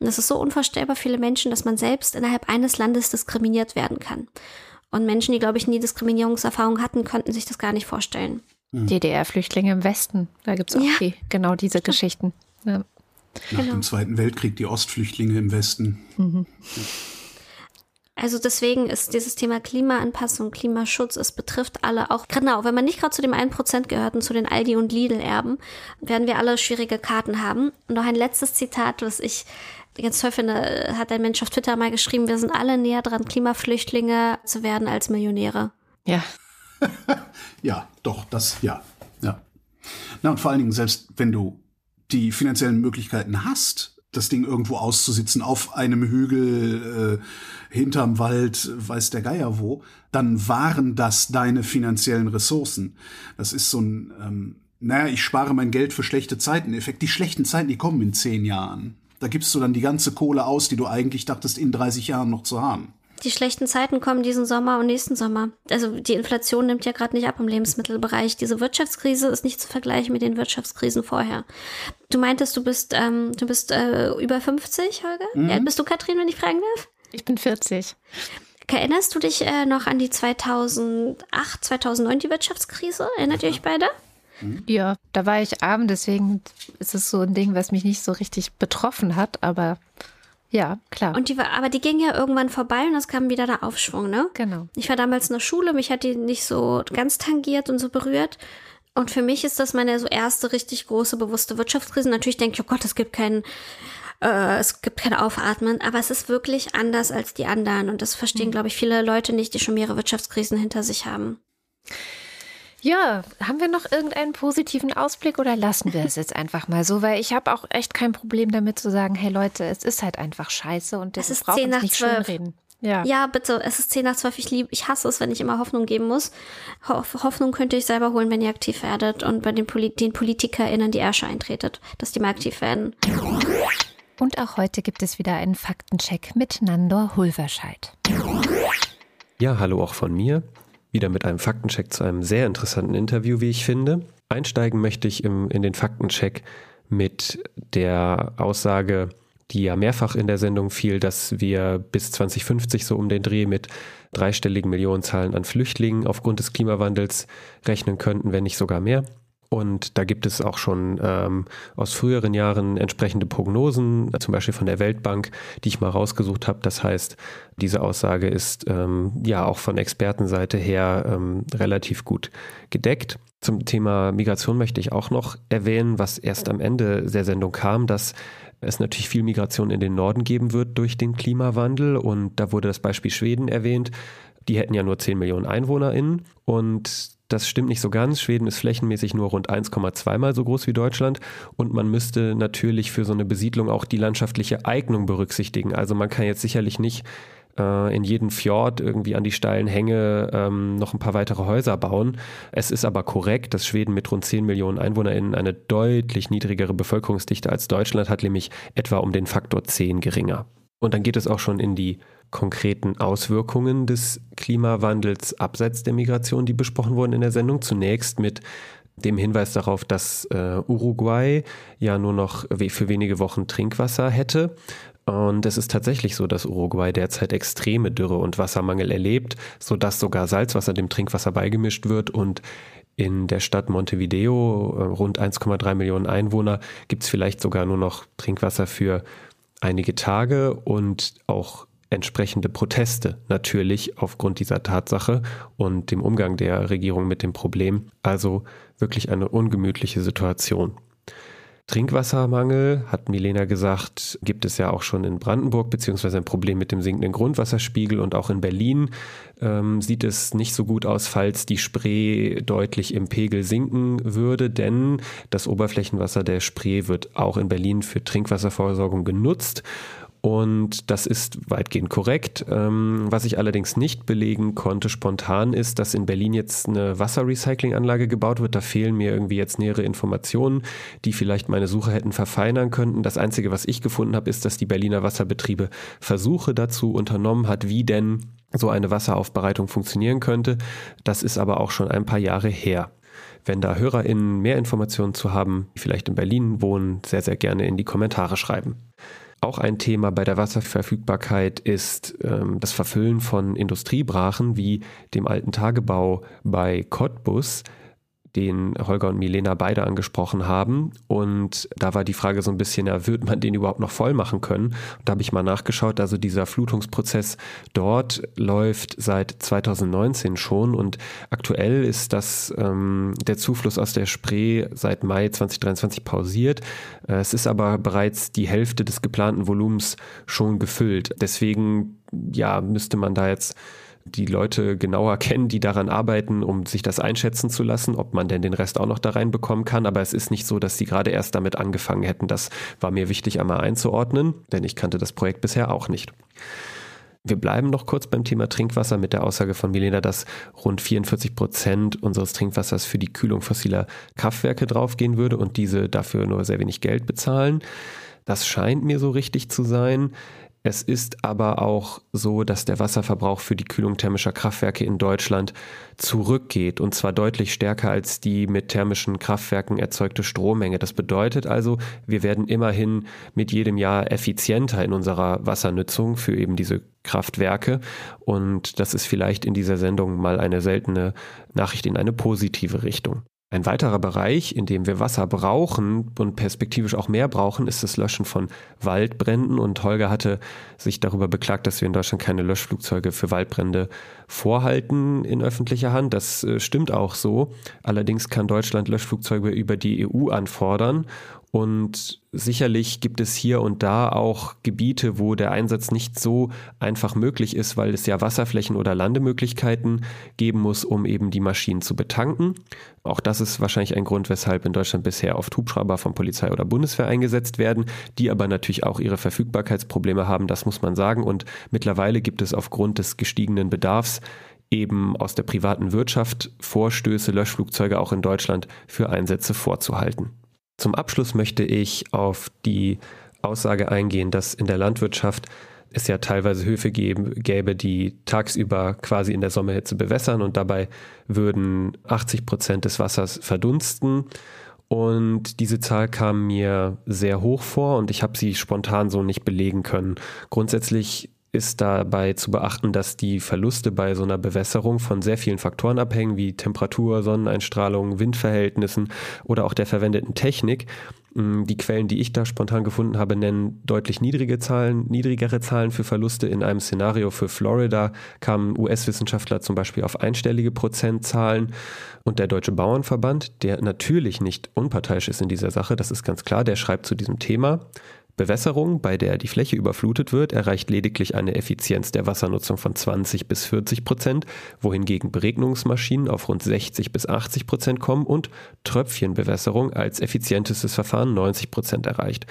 Und das ist so unvorstellbar viele Menschen, dass man selbst innerhalb eines Landes diskriminiert werden kann. Und Menschen, die, glaube ich, nie Diskriminierungserfahrung hatten, könnten sich das gar nicht vorstellen. Mhm. DDR-Flüchtlinge im Westen, da gibt es auch ja. die, genau diese Geschichten. Ja. Nach genau. dem Zweiten Weltkrieg die Ostflüchtlinge im Westen. Mhm. Ja. Also deswegen ist dieses Thema Klimaanpassung, Klimaschutz, es betrifft alle auch. Genau, wenn man nicht gerade zu dem 1% gehört und zu den Aldi und Lidl-Erben, werden wir alle schwierige Karten haben. Und noch ein letztes Zitat, was ich ganz toll finde, hat ein Mensch auf Twitter mal geschrieben, wir sind alle näher dran, Klimaflüchtlinge zu werden als Millionäre. Ja. ja, doch, das, ja, ja. Na, und vor allen Dingen, selbst wenn du die finanziellen Möglichkeiten hast, das Ding irgendwo auszusitzen auf einem Hügel äh, hinterm Wald, weiß der Geier wo, dann waren das deine finanziellen Ressourcen. Das ist so ein, ähm, naja, ich spare mein Geld für schlechte Zeiten. Effekt, die schlechten Zeiten, die kommen in zehn Jahren. Da gibst du dann die ganze Kohle aus, die du eigentlich dachtest, in 30 Jahren noch zu haben. Die schlechten Zeiten kommen diesen Sommer und nächsten Sommer. Also die Inflation nimmt ja gerade nicht ab im Lebensmittelbereich. Diese Wirtschaftskrise ist nicht zu vergleichen mit den Wirtschaftskrisen vorher. Du meintest, du bist, ähm, du bist äh, über 50, Holger? Mhm. Ja, bist du Katrin, wenn ich fragen darf? Ich bin 40. Erinnerst du dich äh, noch an die 2008, 2009, die Wirtschaftskrise? Erinnert ihr euch beide? Mhm. Ja, da war ich arm, deswegen ist es so ein Ding, was mich nicht so richtig betroffen hat, aber ja, klar. Und die war, aber die ging ja irgendwann vorbei und es kam wieder der Aufschwung, ne? Genau. Ich war damals in der Schule, mich hat die nicht so ganz tangiert und so berührt. Und für mich ist das meine so erste richtig große bewusste Wirtschaftskrise. Natürlich denke ich, oh Gott, es gibt keinen, äh, es gibt kein Aufatmen, aber es ist wirklich anders als die anderen. Und das verstehen, mhm. glaube ich, viele Leute nicht, die schon mehrere Wirtschaftskrisen hinter sich haben. Ja, haben wir noch irgendeinen positiven Ausblick oder lassen wir es jetzt einfach mal so? Weil ich habe auch echt kein Problem damit zu sagen, hey Leute, es ist halt einfach scheiße und das braucht uns nicht 12. schönreden. Ja. ja, bitte, es ist 10 nach 12. Ich liebe, ich hasse es, wenn ich immer Hoffnung geben muss. Ho Hoffnung könnt ihr euch selber holen, wenn ihr aktiv werdet und bei den, Poli den PolitikerInnen die Ärsche eintretet, dass die mal aktiv werden. Und auch heute gibt es wieder einen Faktencheck mit Nandor Hulverscheid. Ja, hallo auch von mir wieder mit einem Faktencheck zu einem sehr interessanten Interview, wie ich finde. Einsteigen möchte ich im, in den Faktencheck mit der Aussage, die ja mehrfach in der Sendung fiel, dass wir bis 2050 so um den Dreh mit dreistelligen Millionenzahlen an Flüchtlingen aufgrund des Klimawandels rechnen könnten, wenn nicht sogar mehr. Und da gibt es auch schon ähm, aus früheren Jahren entsprechende Prognosen, zum Beispiel von der Weltbank, die ich mal rausgesucht habe. Das heißt, diese Aussage ist ähm, ja auch von Expertenseite her ähm, relativ gut gedeckt. Zum Thema Migration möchte ich auch noch erwähnen, was erst am Ende der Sendung kam, dass es natürlich viel Migration in den Norden geben wird durch den Klimawandel. Und da wurde das Beispiel Schweden erwähnt. Die hätten ja nur 10 Millionen EinwohnerInnen und das stimmt nicht so ganz. Schweden ist flächenmäßig nur rund 1,2 mal so groß wie Deutschland und man müsste natürlich für so eine Besiedlung auch die landschaftliche Eignung berücksichtigen. Also man kann jetzt sicherlich nicht äh, in jeden Fjord irgendwie an die steilen Hänge ähm, noch ein paar weitere Häuser bauen. Es ist aber korrekt, dass Schweden mit rund 10 Millionen EinwohnerInnen eine deutlich niedrigere Bevölkerungsdichte als Deutschland hat, nämlich etwa um den Faktor 10 geringer. Und dann geht es auch schon in die konkreten Auswirkungen des Klimawandels abseits der Migration, die besprochen wurden in der Sendung. Zunächst mit dem Hinweis darauf, dass äh, Uruguay ja nur noch für wenige Wochen Trinkwasser hätte. Und es ist tatsächlich so, dass Uruguay derzeit extreme Dürre und Wassermangel erlebt, sodass sogar Salzwasser dem Trinkwasser beigemischt wird und in der Stadt Montevideo, äh, rund 1,3 Millionen Einwohner, gibt es vielleicht sogar nur noch Trinkwasser für einige Tage und auch entsprechende Proteste natürlich aufgrund dieser Tatsache und dem Umgang der Regierung mit dem Problem. Also wirklich eine ungemütliche Situation. Trinkwassermangel, hat Milena gesagt, gibt es ja auch schon in Brandenburg, beziehungsweise ein Problem mit dem sinkenden Grundwasserspiegel und auch in Berlin ähm, sieht es nicht so gut aus, falls die Spree deutlich im Pegel sinken würde, denn das Oberflächenwasser der Spree wird auch in Berlin für Trinkwasserversorgung genutzt und das ist weitgehend korrekt. Ähm, was ich allerdings nicht belegen konnte spontan ist, dass in Berlin jetzt eine Wasserrecyclinganlage gebaut wird. Da fehlen mir irgendwie jetzt nähere Informationen, die vielleicht meine Suche hätten verfeinern könnten. Das Einzige, was ich gefunden habe, ist, dass die Berliner Wasserbetriebe Versuche dazu unternommen hat, wie denn so eine Wasseraufbereitung funktionieren könnte. Das ist aber auch schon ein paar Jahre her. Wenn da HörerInnen mehr Informationen zu haben, die vielleicht in Berlin wohnen, sehr, sehr gerne in die Kommentare schreiben. Auch ein Thema bei der Wasserverfügbarkeit ist ähm, das Verfüllen von Industriebrachen wie dem alten Tagebau bei Cottbus den Holger und Milena beide angesprochen haben. Und da war die Frage so ein bisschen, ja, wird man den überhaupt noch voll machen können? Und da habe ich mal nachgeschaut. Also dieser Flutungsprozess dort läuft seit 2019 schon und aktuell ist das ähm, der Zufluss aus der Spree seit Mai 2023 pausiert. Äh, es ist aber bereits die Hälfte des geplanten Volumens schon gefüllt. Deswegen ja, müsste man da jetzt die Leute genauer kennen, die daran arbeiten, um sich das einschätzen zu lassen, ob man denn den Rest auch noch da reinbekommen kann. Aber es ist nicht so, dass sie gerade erst damit angefangen hätten. Das war mir wichtig einmal einzuordnen, denn ich kannte das Projekt bisher auch nicht. Wir bleiben noch kurz beim Thema Trinkwasser mit der Aussage von Milena, dass rund 44 Prozent unseres Trinkwassers für die Kühlung fossiler Kraftwerke draufgehen würde und diese dafür nur sehr wenig Geld bezahlen. Das scheint mir so richtig zu sein. Es ist aber auch so, dass der Wasserverbrauch für die Kühlung thermischer Kraftwerke in Deutschland zurückgeht und zwar deutlich stärker als die mit thermischen Kraftwerken erzeugte Strommenge. Das bedeutet also, wir werden immerhin mit jedem Jahr effizienter in unserer Wassernutzung für eben diese Kraftwerke und das ist vielleicht in dieser Sendung mal eine seltene Nachricht in eine positive Richtung. Ein weiterer Bereich, in dem wir Wasser brauchen und perspektivisch auch mehr brauchen, ist das Löschen von Waldbränden. Und Holger hatte sich darüber beklagt, dass wir in Deutschland keine Löschflugzeuge für Waldbrände vorhalten in öffentlicher Hand. Das äh, stimmt auch so. Allerdings kann Deutschland Löschflugzeuge über die EU anfordern. Und sicherlich gibt es hier und da auch Gebiete, wo der Einsatz nicht so einfach möglich ist, weil es ja Wasserflächen oder Landemöglichkeiten geben muss, um eben die Maschinen zu betanken. Auch das ist wahrscheinlich ein Grund, weshalb in Deutschland bisher oft Hubschrauber von Polizei oder Bundeswehr eingesetzt werden, die aber natürlich auch ihre Verfügbarkeitsprobleme haben, das muss man sagen. Und mittlerweile gibt es aufgrund des gestiegenen Bedarfs eben aus der privaten Wirtschaft Vorstöße, Löschflugzeuge auch in Deutschland für Einsätze vorzuhalten. Zum Abschluss möchte ich auf die Aussage eingehen, dass in der Landwirtschaft es ja teilweise Höfe geben, gäbe, die tagsüber quasi in der Sommerhitze bewässern und dabei würden 80 Prozent des Wassers verdunsten. Und diese Zahl kam mir sehr hoch vor und ich habe sie spontan so nicht belegen können. Grundsätzlich ist dabei zu beachten, dass die Verluste bei so einer Bewässerung von sehr vielen Faktoren abhängen, wie Temperatur, Sonneneinstrahlung, Windverhältnissen oder auch der verwendeten Technik. Mm, die Quellen, die ich da spontan gefunden habe, nennen deutlich niedrige Zahlen, niedrigere Zahlen für Verluste. In einem Szenario für Florida kamen US-Wissenschaftler zum Beispiel auf einstellige Prozentzahlen. Und der Deutsche Bauernverband, der natürlich nicht unparteiisch ist in dieser Sache, das ist ganz klar, der schreibt zu diesem Thema. Bewässerung, bei der die Fläche überflutet wird, erreicht lediglich eine Effizienz der Wassernutzung von 20 bis 40 Prozent, wohingegen Beregnungsmaschinen auf rund 60 bis 80 Prozent kommen und Tröpfchenbewässerung als effizientestes Verfahren 90 Prozent erreicht.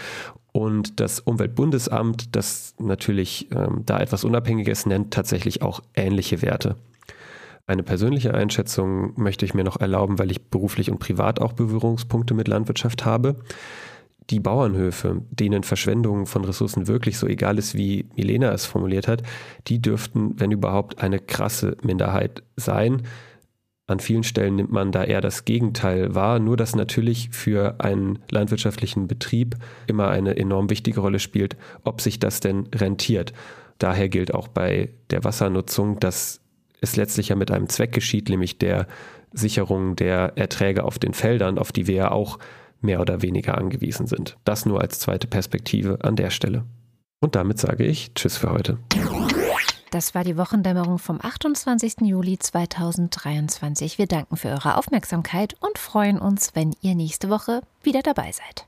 Und das Umweltbundesamt, das natürlich ähm, da etwas unabhängiger ist, nennt tatsächlich auch ähnliche Werte. Eine persönliche Einschätzung möchte ich mir noch erlauben, weil ich beruflich und privat auch Berührungspunkte mit Landwirtschaft habe die Bauernhöfe, denen Verschwendung von Ressourcen wirklich so egal ist, wie Milena es formuliert hat, die dürften, wenn überhaupt, eine krasse Minderheit sein. An vielen Stellen nimmt man da eher das Gegenteil wahr, nur dass natürlich für einen landwirtschaftlichen Betrieb immer eine enorm wichtige Rolle spielt, ob sich das denn rentiert. Daher gilt auch bei der Wassernutzung, dass es letztlich ja mit einem Zweck geschieht, nämlich der Sicherung der Erträge auf den Feldern, auf die wir ja auch mehr oder weniger angewiesen sind. Das nur als zweite Perspektive an der Stelle. Und damit sage ich Tschüss für heute. Das war die Wochendämmerung vom 28. Juli 2023. Wir danken für eure Aufmerksamkeit und freuen uns, wenn ihr nächste Woche wieder dabei seid.